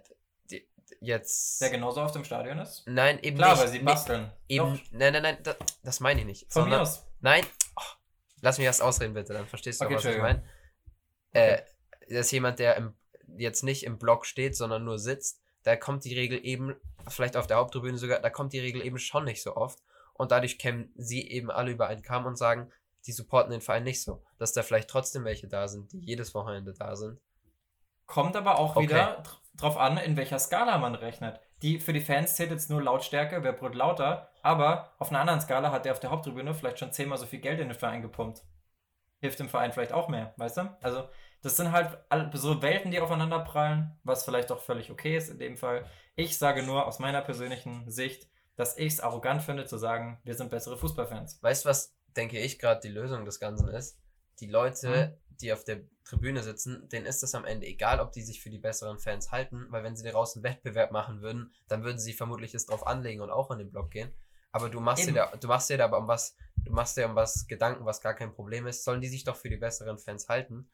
jetzt... Der genauso auf dem Stadion ist? Nein, eben Klar, nicht. weil sie basteln. Eben, Doch, nein, nein, nein, das, das meine ich nicht. von mir sondern- aus. Nein, oh, lass mich erst ausreden, bitte, dann verstehst du Okay, auch, was ich meine. Äh, das ist jemand, der im, jetzt nicht im Block steht, sondern nur sitzt. Da kommt die Regel eben, vielleicht auf der Haupttribüne sogar, da kommt die Regel eben schon nicht so oft. Und dadurch kämen sie eben alle über einen Kamm und sagen, die supporten den Verein nicht so. Dass da vielleicht trotzdem welche da sind, die jedes Wochenende da sind. Kommt aber auch Okay. wieder dr- drauf an, in welcher Skala man rechnet. Die, für die Fans zählt jetzt nur Lautstärke, wer brüllt lauter, aber auf einer anderen Skala hat der auf der Haupttribüne vielleicht schon zehnmal so viel Geld in den Verein gepumpt. Hilft dem Verein vielleicht auch mehr, weißt du? Also, das sind halt so Welten, die aufeinander prallen, was vielleicht auch völlig okay ist in dem Fall. Ich sage nur aus meiner persönlichen Sicht, dass ich es arrogant finde zu sagen, wir sind bessere Fußballfans. Weißt du, was, denke ich, gerade die Lösung des Ganzen ist? Die Leute, die auf der Tribüne sitzen, denen ist es am Ende egal, ob die sich für die besseren Fans halten, weil wenn sie daraus einen Wettbewerb machen würden, dann würden sie vermutlich es drauf anlegen und auch in den Block gehen. Aber du machst dir Eben. da, du machst dir da aber um was, du machst dir um was Gedanken, was gar kein Problem ist. Sollen die sich doch für die besseren Fans halten?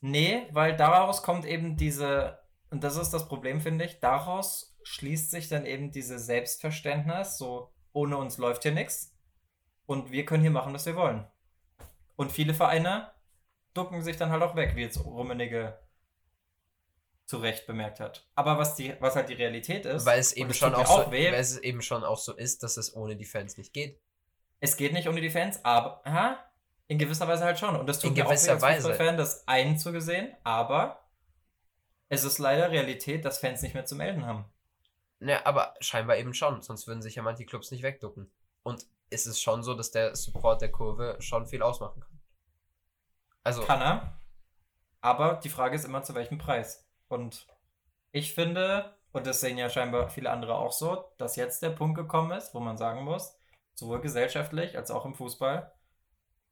Nee, weil daraus kommt eben diese, und das ist das Problem, finde ich, daraus schließt sich dann eben dieses Selbstverständnis, so ohne uns läuft hier nichts und wir können hier machen, was wir wollen. Und viele Vereine ducken sich dann halt auch weg, wie jetzt Rummenigge zu Recht bemerkt hat. Aber was, die, was halt die Realität ist, Weil es eben schon auch, so, weh, weil es eben schon auch so ist, dass es ohne die Fans nicht geht. es geht nicht ohne die Fans, aber aha, in gewisser Weise halt schon. Und das tut In mir auch weh als Weise. Fußballfan, das einzugesehen, aber es ist leider Realität, dass Fans nicht mehr zu melden haben. Ne, aber scheinbar eben schon, sonst würden sich ja manche Clubs nicht wegducken. Und es ist schon so, dass der Support der Kurve schon viel ausmachen kann. Also, Kann er. Aber die Frage ist immer, zu welchem Preis. Und ich finde, und das sehen ja scheinbar viele andere auch so, dass jetzt der Punkt gekommen ist, wo man sagen muss, sowohl gesellschaftlich als auch im Fußball,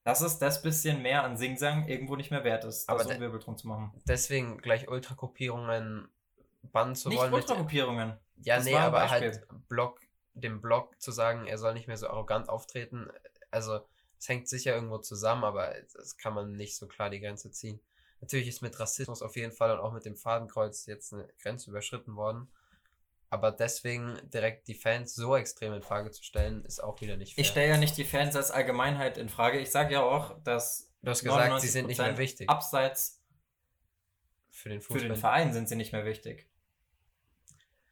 dass es das bisschen mehr an Singsang irgendwo nicht mehr wert ist, Aber das de- um Wirbel drum zu machen. deswegen gleich Ultragruppierungen bannen zu Nicht wollen. mit- Ultragruppierungen. Ja, Das nee, aber halt Block, dem Block zu sagen, er soll nicht mehr so arrogant auftreten. Also, es hängt sicher irgendwo zusammen, aber das kann man nicht so klar die Grenze ziehen. Natürlich ist mit Rassismus auf jeden Fall und auch mit dem Fadenkreuz jetzt eine Grenze überschritten worden. Aber deswegen direkt die Fans so extrem in Frage zu stellen, ist auch wieder nicht fair. Ich stelle ja nicht die Fans als Allgemeinheit in Frage. Ich sage ja auch, dass du hast gesagt, sie sind nicht mehr 99% wichtig Abseits für den für den Verein sind sie nicht mehr wichtig.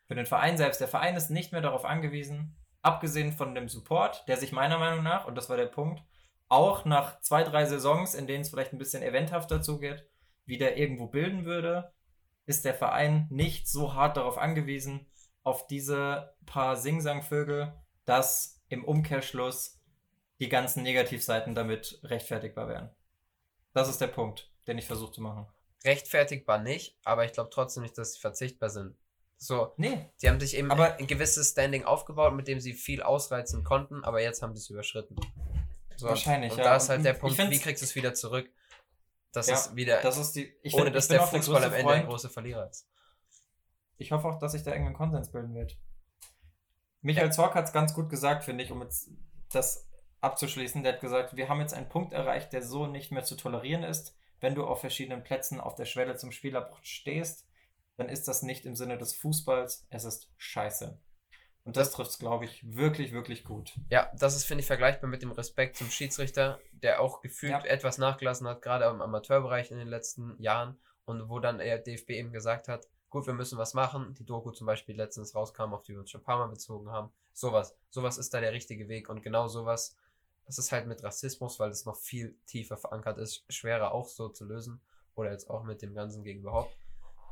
Für den Verein selbst. Der Verein ist nicht mehr darauf angewiesen, abgesehen von dem Support, der sich meiner Meinung nach, und das war der Punkt, auch nach zwei, drei Saisons, in denen es vielleicht ein bisschen eventhafter zugeht, wieder irgendwo bilden würde, ist der Verein nicht so hart darauf angewiesen, auf diese paar Singsangvögel, dass im Umkehrschluss die ganzen Negativseiten damit rechtfertigbar wären. Das ist der Punkt, den ich versuche zu machen. Rechtfertigbar nicht, aber ich glaube trotzdem nicht, dass sie verzichtbar sind. So, Nee, sie haben sich eben Aber- ein gewisses Standing aufgebaut, mit dem sie viel ausreizen konnten, aber jetzt haben sie es überschritten. So, Wahrscheinlich, und ja. da ist halt der Punkt, wie kriegst du es wieder zurück? Das Ja, ist wieder, das ist die. Ich ohne find- dass der Fußball am Ende ein Freund. großer Verlierer ist. Ich hoffe auch, dass sich da irgendein Konsens bilden wird. Michael Zorc hat es ganz gut gesagt, finde ich, um jetzt das abzuschließen. Der hat gesagt, wir haben jetzt einen Punkt erreicht, der so nicht mehr zu tolerieren ist. Wenn du auf verschiedenen Plätzen auf der Schwelle zum Spielabbruch stehst, dann ist das nicht im Sinne des Fußballs, es ist scheiße. Und das trifft es, glaube ich, wirklich, wirklich gut. Ja, das ist, finde ich, vergleichbar mit dem Respekt zum Schiedsrichter, der auch gefühlt Ja. etwas nachgelassen hat, gerade im Amateurbereich in den letzten Jahren. Und wo dann der DFB eben gesagt hat, gut, wir müssen was machen. Die Doku zum Beispiel letztens rauskam, auf die wir uns schon ein paar Mal bezogen haben. Sowas. Sowas ist da der richtige Weg. Und genau sowas, das ist halt mit Rassismus, weil es noch viel tiefer verankert ist, schwerer auch so zu lösen. Oder jetzt auch mit dem Ganzen gegen überhaupt.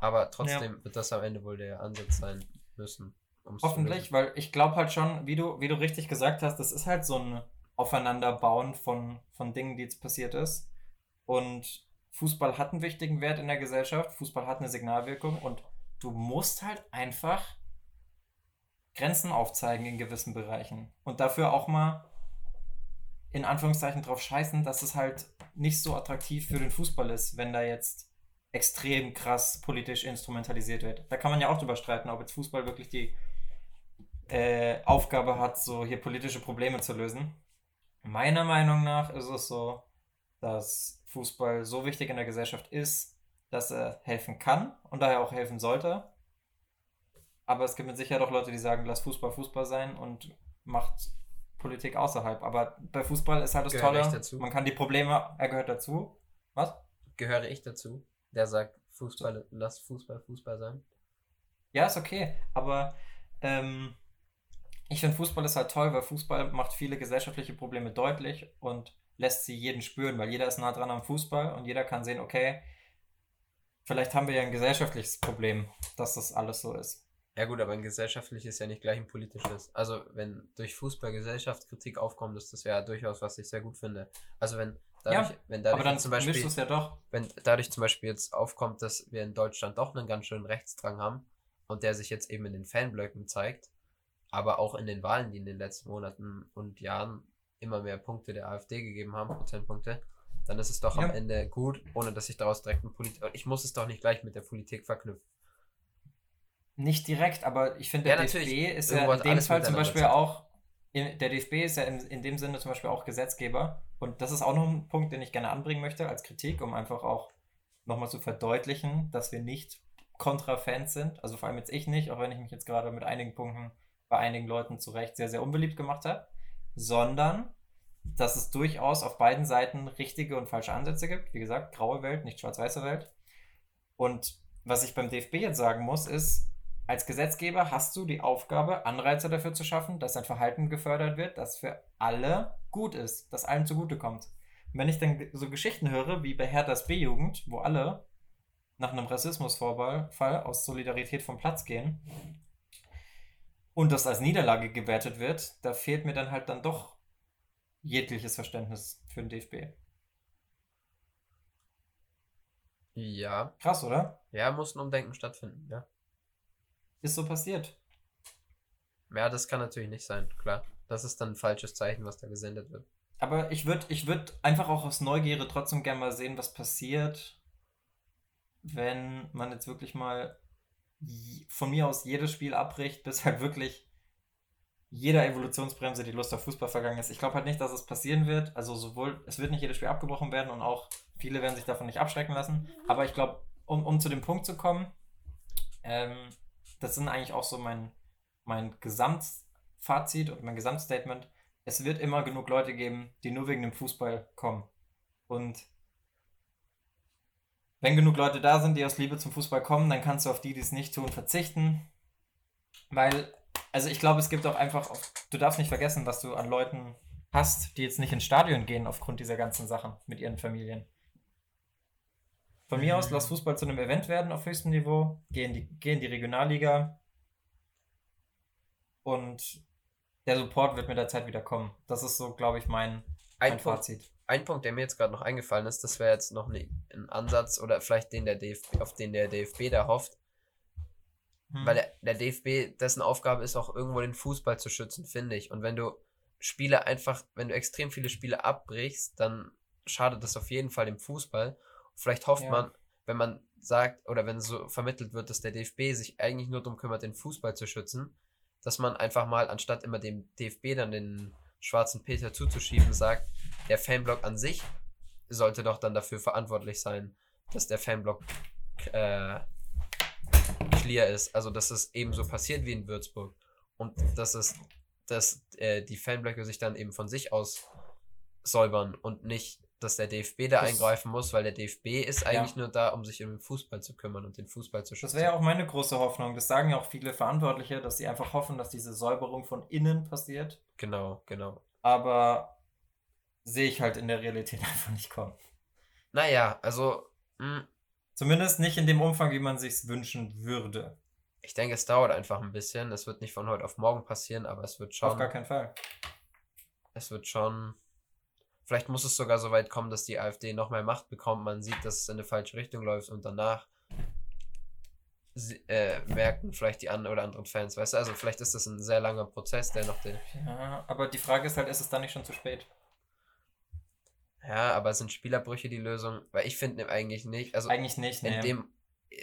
Aber trotzdem wird das am Ende wohl der Ansatz sein müssen. Hoffentlich, weil ich glaube halt schon, wie du, wie du richtig gesagt hast, das ist halt so ein Aufeinanderbauen von, von Dingen, die jetzt passiert ist. Und Fußball hat einen wichtigen Wert in der Gesellschaft, Fußball hat eine Signalwirkung und du musst halt einfach Grenzen aufzeigen in gewissen Bereichen. Und dafür auch mal in Anführungszeichen drauf scheißen, dass es halt nicht so attraktiv für den Fußball ist, wenn da jetzt extrem krass politisch instrumentalisiert wird. Da kann man ja auch drüber streiten, ob jetzt Fußball wirklich die äh, Aufgabe hat, so hier politische Probleme zu lösen. Meiner Meinung nach ist es so, dass Fußball so wichtig in der Gesellschaft ist, dass er helfen kann und daher auch helfen sollte. Aber es gibt mit Sicherheit auch Leute, die sagen, lass Fußball Fußball sein und macht Politik außerhalb. Aber bei Fußball ist halt das Gehöre Tolle, dazu? man kann die Probleme, er gehört dazu. Was? Gehöre ich dazu, der sagt, Fußball, lass Fußball Fußball sein? Ja, ist okay, aber ähm, ich finde Fußball ist halt toll, weil Fußball macht viele gesellschaftliche Probleme deutlich und lässt sie jeden spüren, weil jeder ist nah dran am Fußball und jeder kann sehen, okay, vielleicht haben wir ja ein gesellschaftliches Problem, dass das alles so ist. Ja gut, aber ein gesellschaftliches ist ja nicht gleich ein politisches. Also wenn durch Fußball Gesellschaftskritik aufkommt, ist das ja durchaus, was ich sehr gut finde. Also wenn dadurch, Ja, wenn dadurch aber dann zum Beispiel, es ja doch. wenn dadurch zum Beispiel jetzt aufkommt, dass wir in Deutschland doch einen ganz schönen Rechtsdrang haben und der sich jetzt eben in den Fanblöcken zeigt, aber auch in den Wahlen, die in den letzten Monaten und Jahren immer mehr Punkte der AfD gegeben haben, Prozentpunkte, dann ist es doch am Ja. Ende gut, ohne dass ich daraus direkt ein Politik. Ich muss es doch nicht gleich mit der Politik verknüpfen. Nicht direkt, aber ich finde, Ja, der natürlich. DFB ist ja in dem Fall zum Beispiel auch, der DFB ist ja in, in dem Sinne zum Beispiel auch Gesetzgeber und das ist auch noch ein Punkt, den ich gerne anbringen möchte als Kritik, um einfach auch nochmal zu verdeutlichen, dass wir nicht kontra Fans sind, also vor allem jetzt ich nicht, auch wenn ich mich jetzt gerade mit einigen Punkten bei einigen Leuten zu Recht sehr, sehr unbeliebt gemacht habe, sondern dass es durchaus auf beiden Seiten richtige und falsche Ansätze gibt. Wie gesagt, graue Welt, nicht schwarz-weiße Welt. Und was ich beim DFB jetzt sagen muss, ist, als Gesetzgeber hast du die Aufgabe, Anreize dafür zu schaffen, dass ein Verhalten gefördert wird, das für alle gut ist, das allen zugutekommt. Und wenn ich dann so Geschichten höre, wie bei Herthas B-Jugend, wo alle nach einem Rassismusvorfall Fall aus Solidarität vom Platz gehen und das als Niederlage gewertet wird, da fehlt mir dann halt dann doch jegliches Verständnis für den DFB. Ja, Krass, oder? ja, muss ein Umdenken stattfinden, ja. Ist so passiert. Ja, das kann natürlich nicht sein, klar. Das ist dann ein falsches Zeichen, was da gesendet wird. Aber ich würde ich würd einfach auch aus Neugierde trotzdem gerne mal sehen, was passiert, wenn man jetzt wirklich mal von mir aus jedes Spiel abbricht, bis halt wirklich jeder Evolutionsbremse die Lust auf Fußball vergangen ist. Ich glaube halt nicht, dass es passieren wird. Also sowohl, es wird nicht jedes Spiel abgebrochen werden und auch viele werden sich davon nicht abschrecken lassen. Aber ich glaube, um, um zu dem Punkt zu kommen, ähm, das sind eigentlich auch so mein, mein Gesamtfazit und mein Gesamtstatement. Es wird immer genug Leute geben, die nur wegen dem Fußball kommen. Und wenn genug Leute da sind, die aus Liebe zum Fußball kommen, dann kannst du auf die, die es nicht tun, verzichten. Weil, also ich glaube, es gibt auch einfach, du darfst nicht vergessen, was du an Leuten hast, die jetzt nicht ins Stadion gehen aufgrund dieser ganzen Sachen mit ihren Familien. Von mir aus, lass Fußball zu einem Event werden auf höchstem Niveau, geh in die, geh in die Regionalliga und der Support wird mit der Zeit wieder kommen. Das ist so, glaube ich, mein, mein ein Fazit. Punkt, ein Punkt, der mir jetzt gerade noch eingefallen ist, das wäre jetzt noch ne, ein Ansatz oder vielleicht den der DFB, auf den der DFB da hofft. Hm. Weil der, der DFB, dessen Aufgabe ist auch irgendwo den Fußball zu schützen, finde ich. Und wenn du Spiele einfach, wenn du extrem viele Spiele abbrichst, dann schadet das auf jeden Fall dem Fußball. Vielleicht hofft ja. man, wenn man sagt oder wenn so vermittelt wird, dass der DFB sich eigentlich nur darum kümmert, den Fußball zu schützen, dass man einfach mal, anstatt immer dem DFB dann den schwarzen Peter zuzuschieben, sagt, der Fanblock an sich sollte doch dann dafür verantwortlich sein, dass der Fanblock äh, clear ist. Also, dass es ebenso passiert wie in Würzburg. Und dass es, dass äh, die Fanblöcke sich dann eben von sich aus säubern und nicht dass der DFB da das, eingreifen muss, weil der DFB ist eigentlich ja. nur da, um sich um den Fußball zu kümmern und den Fußball zu schützen. Das wäre ja auch meine große Hoffnung. Das sagen ja auch viele Verantwortliche, dass sie einfach hoffen, dass diese Säuberung von innen passiert. Genau, genau. Aber sehe ich halt in der Realität einfach nicht kommen. Naja, also. Mh. Hm. Zumindest nicht in dem Umfang, wie man sich wünschen würde. Ich denke, es dauert einfach ein bisschen. Es wird nicht von heute auf morgen passieren, aber es wird schon. Auf gar keinen Fall. Es wird schon Vielleicht muss es sogar so weit kommen, dass die AfD noch mehr Macht bekommt. Man sieht, dass es in eine falsche Richtung läuft und danach äh, merken vielleicht die anderen oder anderen Fans, weißt du? Also vielleicht ist das ein sehr langer Prozess, der noch den. Ja, aber die Frage ist halt, ist es dann nicht schon zu spät? Ja, aber sind Spielerbrüche die Lösung? Weil ich finde eigentlich nicht. Also eigentlich nicht. In nee. dem,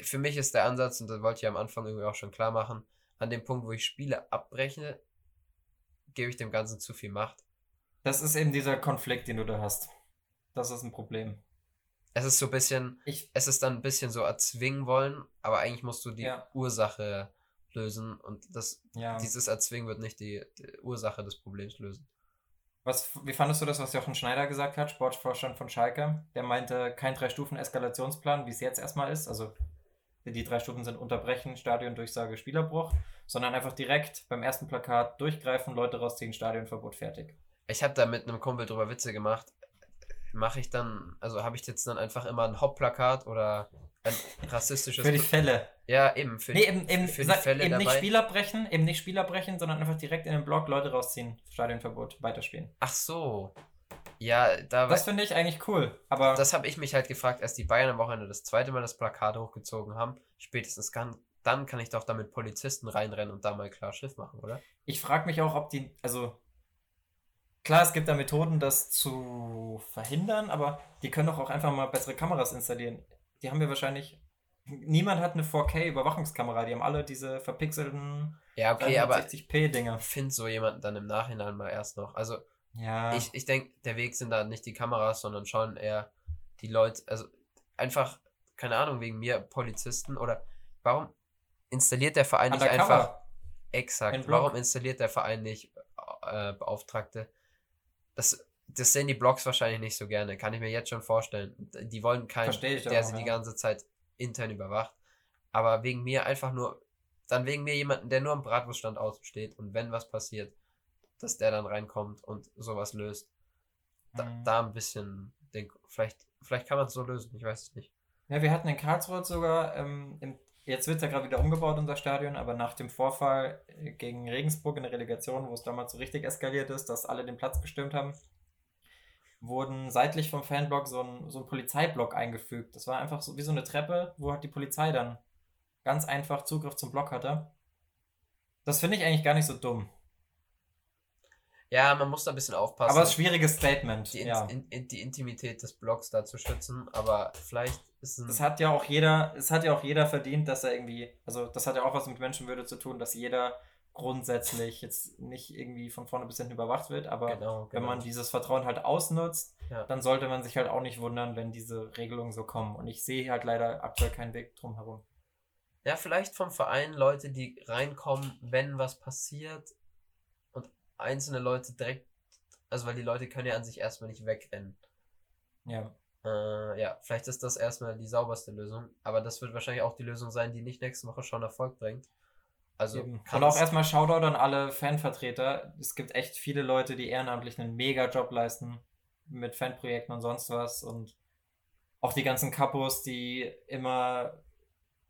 für mich ist der Ansatz, und das wollte ich am Anfang irgendwie auch schon klar machen, an dem Punkt, wo ich Spiele abbreche, gebe ich dem Ganzen zu viel Macht. Das ist eben dieser Konflikt, den du da hast. Das ist ein Problem. Es ist so ein bisschen, ich, es ist dann ein bisschen so erzwingen wollen, aber eigentlich musst du die ja. Ursache lösen und das, ja. dieses Erzwingen wird nicht die, die, Ursache des Problems lösen. Was, wie fandest du das, was Jochen Schneider gesagt hat, Sportvorstand von Schalke? Der meinte, kein Drei-Stufen-Eskalationsplan, wie es jetzt erstmal ist. Also die drei Stufen sind Unterbrechen, Stadion, Durchsage, Spielerbruch, sondern einfach direkt beim ersten Plakat durchgreifen, Leute rausziehen, Stadionverbot, fertig ich habe da mit einem Kumpel drüber Witze gemacht. Mache ich dann, also habe ich jetzt dann einfach immer ein Hauptplakat oder ein rassistisches. für die Fälle. Ja, eben. Für, nee, eben, eben, für die Fälle eben dabei. nicht Spieler brechen, eben nicht Spieler brechen, sondern einfach direkt in den Block Leute rausziehen. Stadionverbot, weiterspielen. Ach so. Ja, da Das finde ich eigentlich cool. Aber das habe ich mich halt gefragt, als die Bayern am Wochenende das zweite Mal das Plakat hochgezogen haben. Spätestens kann, dann kann ich doch da mit Polizisten reinrennen und da mal klar Schiff machen, oder? Ich frage mich auch, ob die, also Klar, es gibt da Methoden, das zu verhindern, aber die können doch auch einfach mal bessere Kameras installieren. Die haben wir wahrscheinlich. Niemand hat eine 4K-Überwachungskamera, die haben alle diese verpixelten ja, okay, 60p-Dinger. Ich finde so jemanden dann im Nachhinein mal erst noch. Also, ja. ich, ich denke, der Weg sind da nicht die Kameras, sondern schon eher die Leute, also einfach, keine Ahnung, wegen mir Polizisten oder warum installiert der Verein nicht einfach. Exakt. Warum installiert der Verein nicht äh, Beauftragte, das, das sehen die Blogs wahrscheinlich nicht so gerne, kann ich mir jetzt schon vorstellen. Die wollen keinen, der auch, sie ja. die ganze Zeit intern überwacht. Aber wegen mir einfach nur, dann wegen mir jemanden, der nur am Bratwurststand außen steht und wenn was passiert, dass der dann reinkommt und sowas löst. Da, mhm. da ein bisschen, denk, vielleicht, vielleicht kann man es so lösen, ich weiß es nicht. Ja, wir hatten in Karlsruhe sogar, ähm, im, jetzt wird es ja gerade wieder umgebaut, unser Stadion, aber nach dem Vorfall gegen Regensburg in der Relegation, wo es damals so richtig eskaliert ist, dass alle den Platz gestürmt haben, wurden seitlich vom Fanblock so ein, so ein Polizeiblock eingefügt. Das war einfach so wie so eine Treppe, wo halt die Polizei dann ganz einfach Zugriff zum Block hatte. Das finde ich eigentlich gar nicht so dumm. Ja, man muss da ein bisschen aufpassen. Aber es ist ein schwieriges Statement. die, In ja. in, in, die Intimität des Blogs da zu schützen, aber vielleicht ist ein. Es hat ja auch jeder, es hat ja auch jeder verdient, dass er irgendwie, also das hat ja auch was mit Menschenwürde zu tun, dass jeder grundsätzlich jetzt nicht irgendwie von vorne bis hinten überwacht wird, aber genau, wenn genau. man dieses Vertrauen halt ausnutzt, Ja. dann sollte man sich halt auch nicht wundern, wenn diese Regelungen so kommen. Und ich sehe halt leider aktuell keinen Weg drum herum. Ja, vielleicht vom Verein Leute, die reinkommen, wenn was passiert einzelne Leute direkt, also weil die Leute können ja an sich erstmal nicht wegrennen. Ja. Äh, ja, vielleicht ist das erstmal die sauberste Lösung, aber das wird wahrscheinlich auch die Lösung sein, die nicht nächste Woche schon Erfolg bringt. Also Eben. kann Und auch erstmal Shoutout an alle Fanvertreter. Es gibt echt viele Leute, die ehrenamtlich einen mega Job leisten mit Fanprojekten und sonst was. Und auch die ganzen Kapos, die immer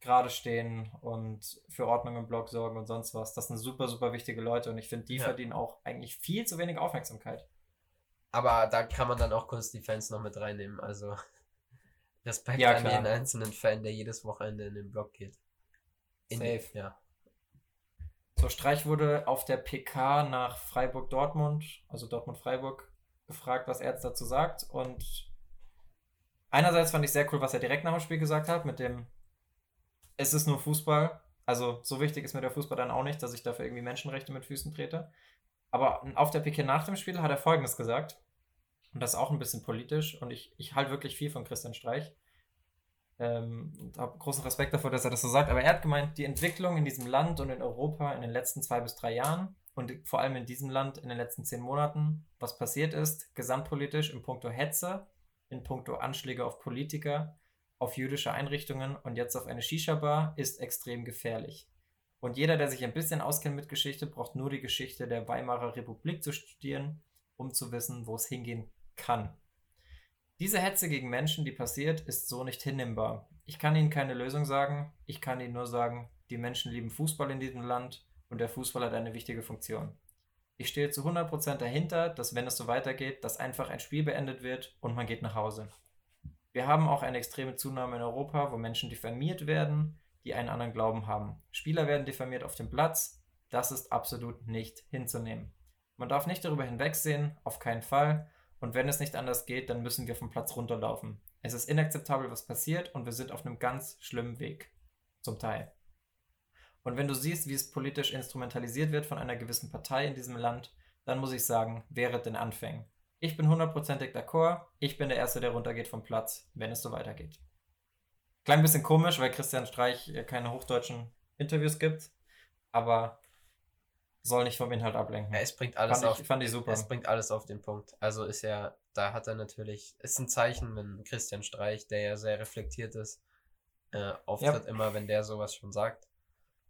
gerade stehen und für Ordnung im Blog sorgen und sonst was. Das sind super, super wichtige Leute und ich finde, die Ja. verdienen auch eigentlich viel zu wenig Aufmerksamkeit. aber da kann man dann auch kurz die Fans noch mit reinnehmen. Also Respekt Ja, an jeden einzelnen Fan, der jedes Wochenende in den Blog geht. In Safe. Ja. So, Streich wurde auf der PK nach Freiburg-Dortmund, also Dortmund-Freiburg, gefragt, was er jetzt dazu sagt. Und einerseits fand ich sehr cool, was er direkt nach dem Spiel gesagt hat, mit dem, es ist nur Fußball. Also so wichtig ist mir der Fußball dann auch nicht, dass ich dafür irgendwie Menschenrechte mit Füßen trete. Aber auf der PK nach dem Spiel hat er Folgendes gesagt. Und das ist auch ein bisschen politisch. Und ich, ich halte wirklich viel von Christian Streich. Ähm, und habe großen Respekt davor, dass er das so sagt. Aber er hat gemeint, die Entwicklung in diesem Land und in Europa in den letzten zwei bis drei Jahren und vor allem in diesem Land in den letzten zehn Monaten, was passiert ist, gesamtpolitisch in puncto Hetze, in puncto Anschläge auf Politiker, auf jüdische Einrichtungen und jetzt auf eine Shisha-Bar, ist extrem gefährlich. Und jeder, der sich ein bisschen auskennt mit Geschichte, braucht nur die Geschichte der Weimarer Republik zu studieren, um zu wissen, wo es hingehen kann. Diese Hetze gegen Menschen, die passiert, ist so nicht hinnehmbar. Ich kann Ihnen keine Lösung sagen, ich kann Ihnen nur sagen, die Menschen lieben Fußball in diesem Land und der Fußball hat eine wichtige Funktion. Ich stehe zu 100% dahinter, dass wenn es so weitergeht, dass einfach ein Spiel beendet wird und man geht nach Hause. Wir haben auch eine extreme Zunahme in Europa, wo Menschen diffamiert werden, die einen anderen Glauben haben. Spieler werden diffamiert auf dem Platz. Das ist absolut nicht hinzunehmen. Man darf nicht darüber hinwegsehen, auf keinen Fall. Und wenn es nicht anders geht, dann müssen wir vom Platz runterlaufen. Es ist inakzeptabel, was passiert, und wir sind auf einem ganz schlimmen Weg. Zum Teil. Und wenn du siehst, wie es politisch instrumentalisiert wird von einer gewissen Partei in diesem Land, dann muss ich sagen, wäre den Anfängen. Ich bin hundertprozentig d'accord. Ich bin der Erste, der runtergeht vom Platz, wenn es so weitergeht. Klein bisschen komisch, weil Christian Streich äh, keine hochdeutschen Interviews gibt, aber soll nicht vom Inhalt ablenken. ja, es bringt alles fand, auf ich, fand ich super. Es bringt alles auf den Punkt. Also ist ja, da hat er natürlich, ist ein Zeichen, wenn Christian Streich, der ja sehr reflektiert ist, äh, auftritt immer, wenn der sowas schon sagt.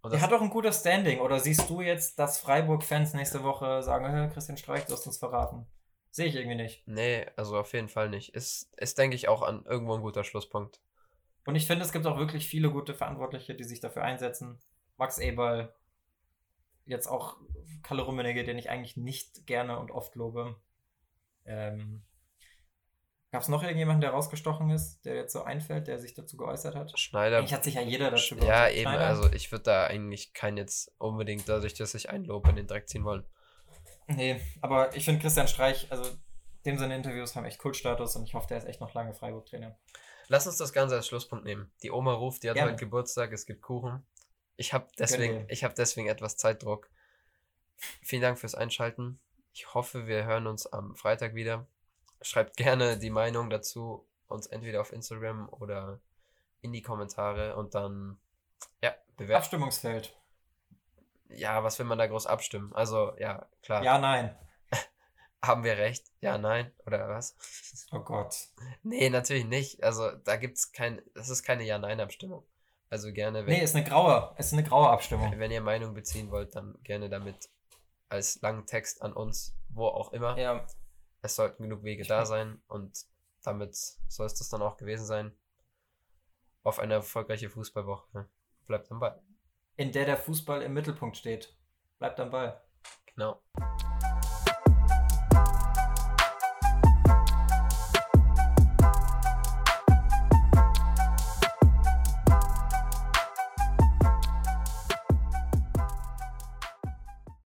Und Der das, hat auch ein gutes Standing. Oder siehst du jetzt, dass Freiburg-Fans nächste Woche sagen, "Hä, Christian Streich, du hast uns verraten? Sehe ich irgendwie nicht. nee, also auf jeden Fall nicht. Ist, ist denke ich, auch an irgendwo ein guter Schlusspunkt. Und ich finde, es gibt auch wirklich viele gute Verantwortliche, die sich dafür einsetzen. Max Eberl, jetzt auch Kalle Rummenigge, den ich eigentlich nicht gerne und oft lobe. Ähm, Gab es noch irgendjemanden, der rausgestochen ist, der jetzt so einfällt, der sich dazu geäußert hat? Schneider. Eigentlich hat sich ja jeder dazu ja, geäußert. eben, Schneider? also ich würde da eigentlich keinen jetzt unbedingt dadurch, dass ich ein Lob in den Dreck ziehen wollen. Nee, aber ich finde Christian Streich, also dem seine Interviews haben echt Kultstatus und ich hoffe, der ist echt noch lange Freiburg-Trainer. Lass uns das Ganze als Schlusspunkt nehmen. Die Oma ruft, die hat Gerne. heute Geburtstag, es gibt Kuchen. Ich habe deswegen, ich habe deswegen etwas Zeitdruck. Vielen Dank fürs Einschalten. Ich hoffe, wir hören uns am Freitag wieder. Schreibt gerne die Meinung dazu uns entweder auf Instagram oder in die Kommentare und dann ja, bewerten. Abstimmungsfeld. Ja, was will man da groß abstimmen? Also, ja, klar. Ja, nein. Haben wir recht? Ja, nein oder was? Oh Gott. Nee, natürlich nicht. Also, da gibt's kein das ist keine Ja-Nein-Abstimmung. Also gerne, wenn Nee, ist eine graue, ist eine graue Abstimmung. Wenn ihr Meinung beziehen wollt, dann gerne damit als langen Text an uns, wo auch immer. Ja, Es sollten genug Wege da sein und damit soll es das dann auch gewesen sein. Auf eine erfolgreiche Fußballwoche. Bleibt am Ball. In der der Fußball im Mittelpunkt steht. Bleibt am Ball. Genau.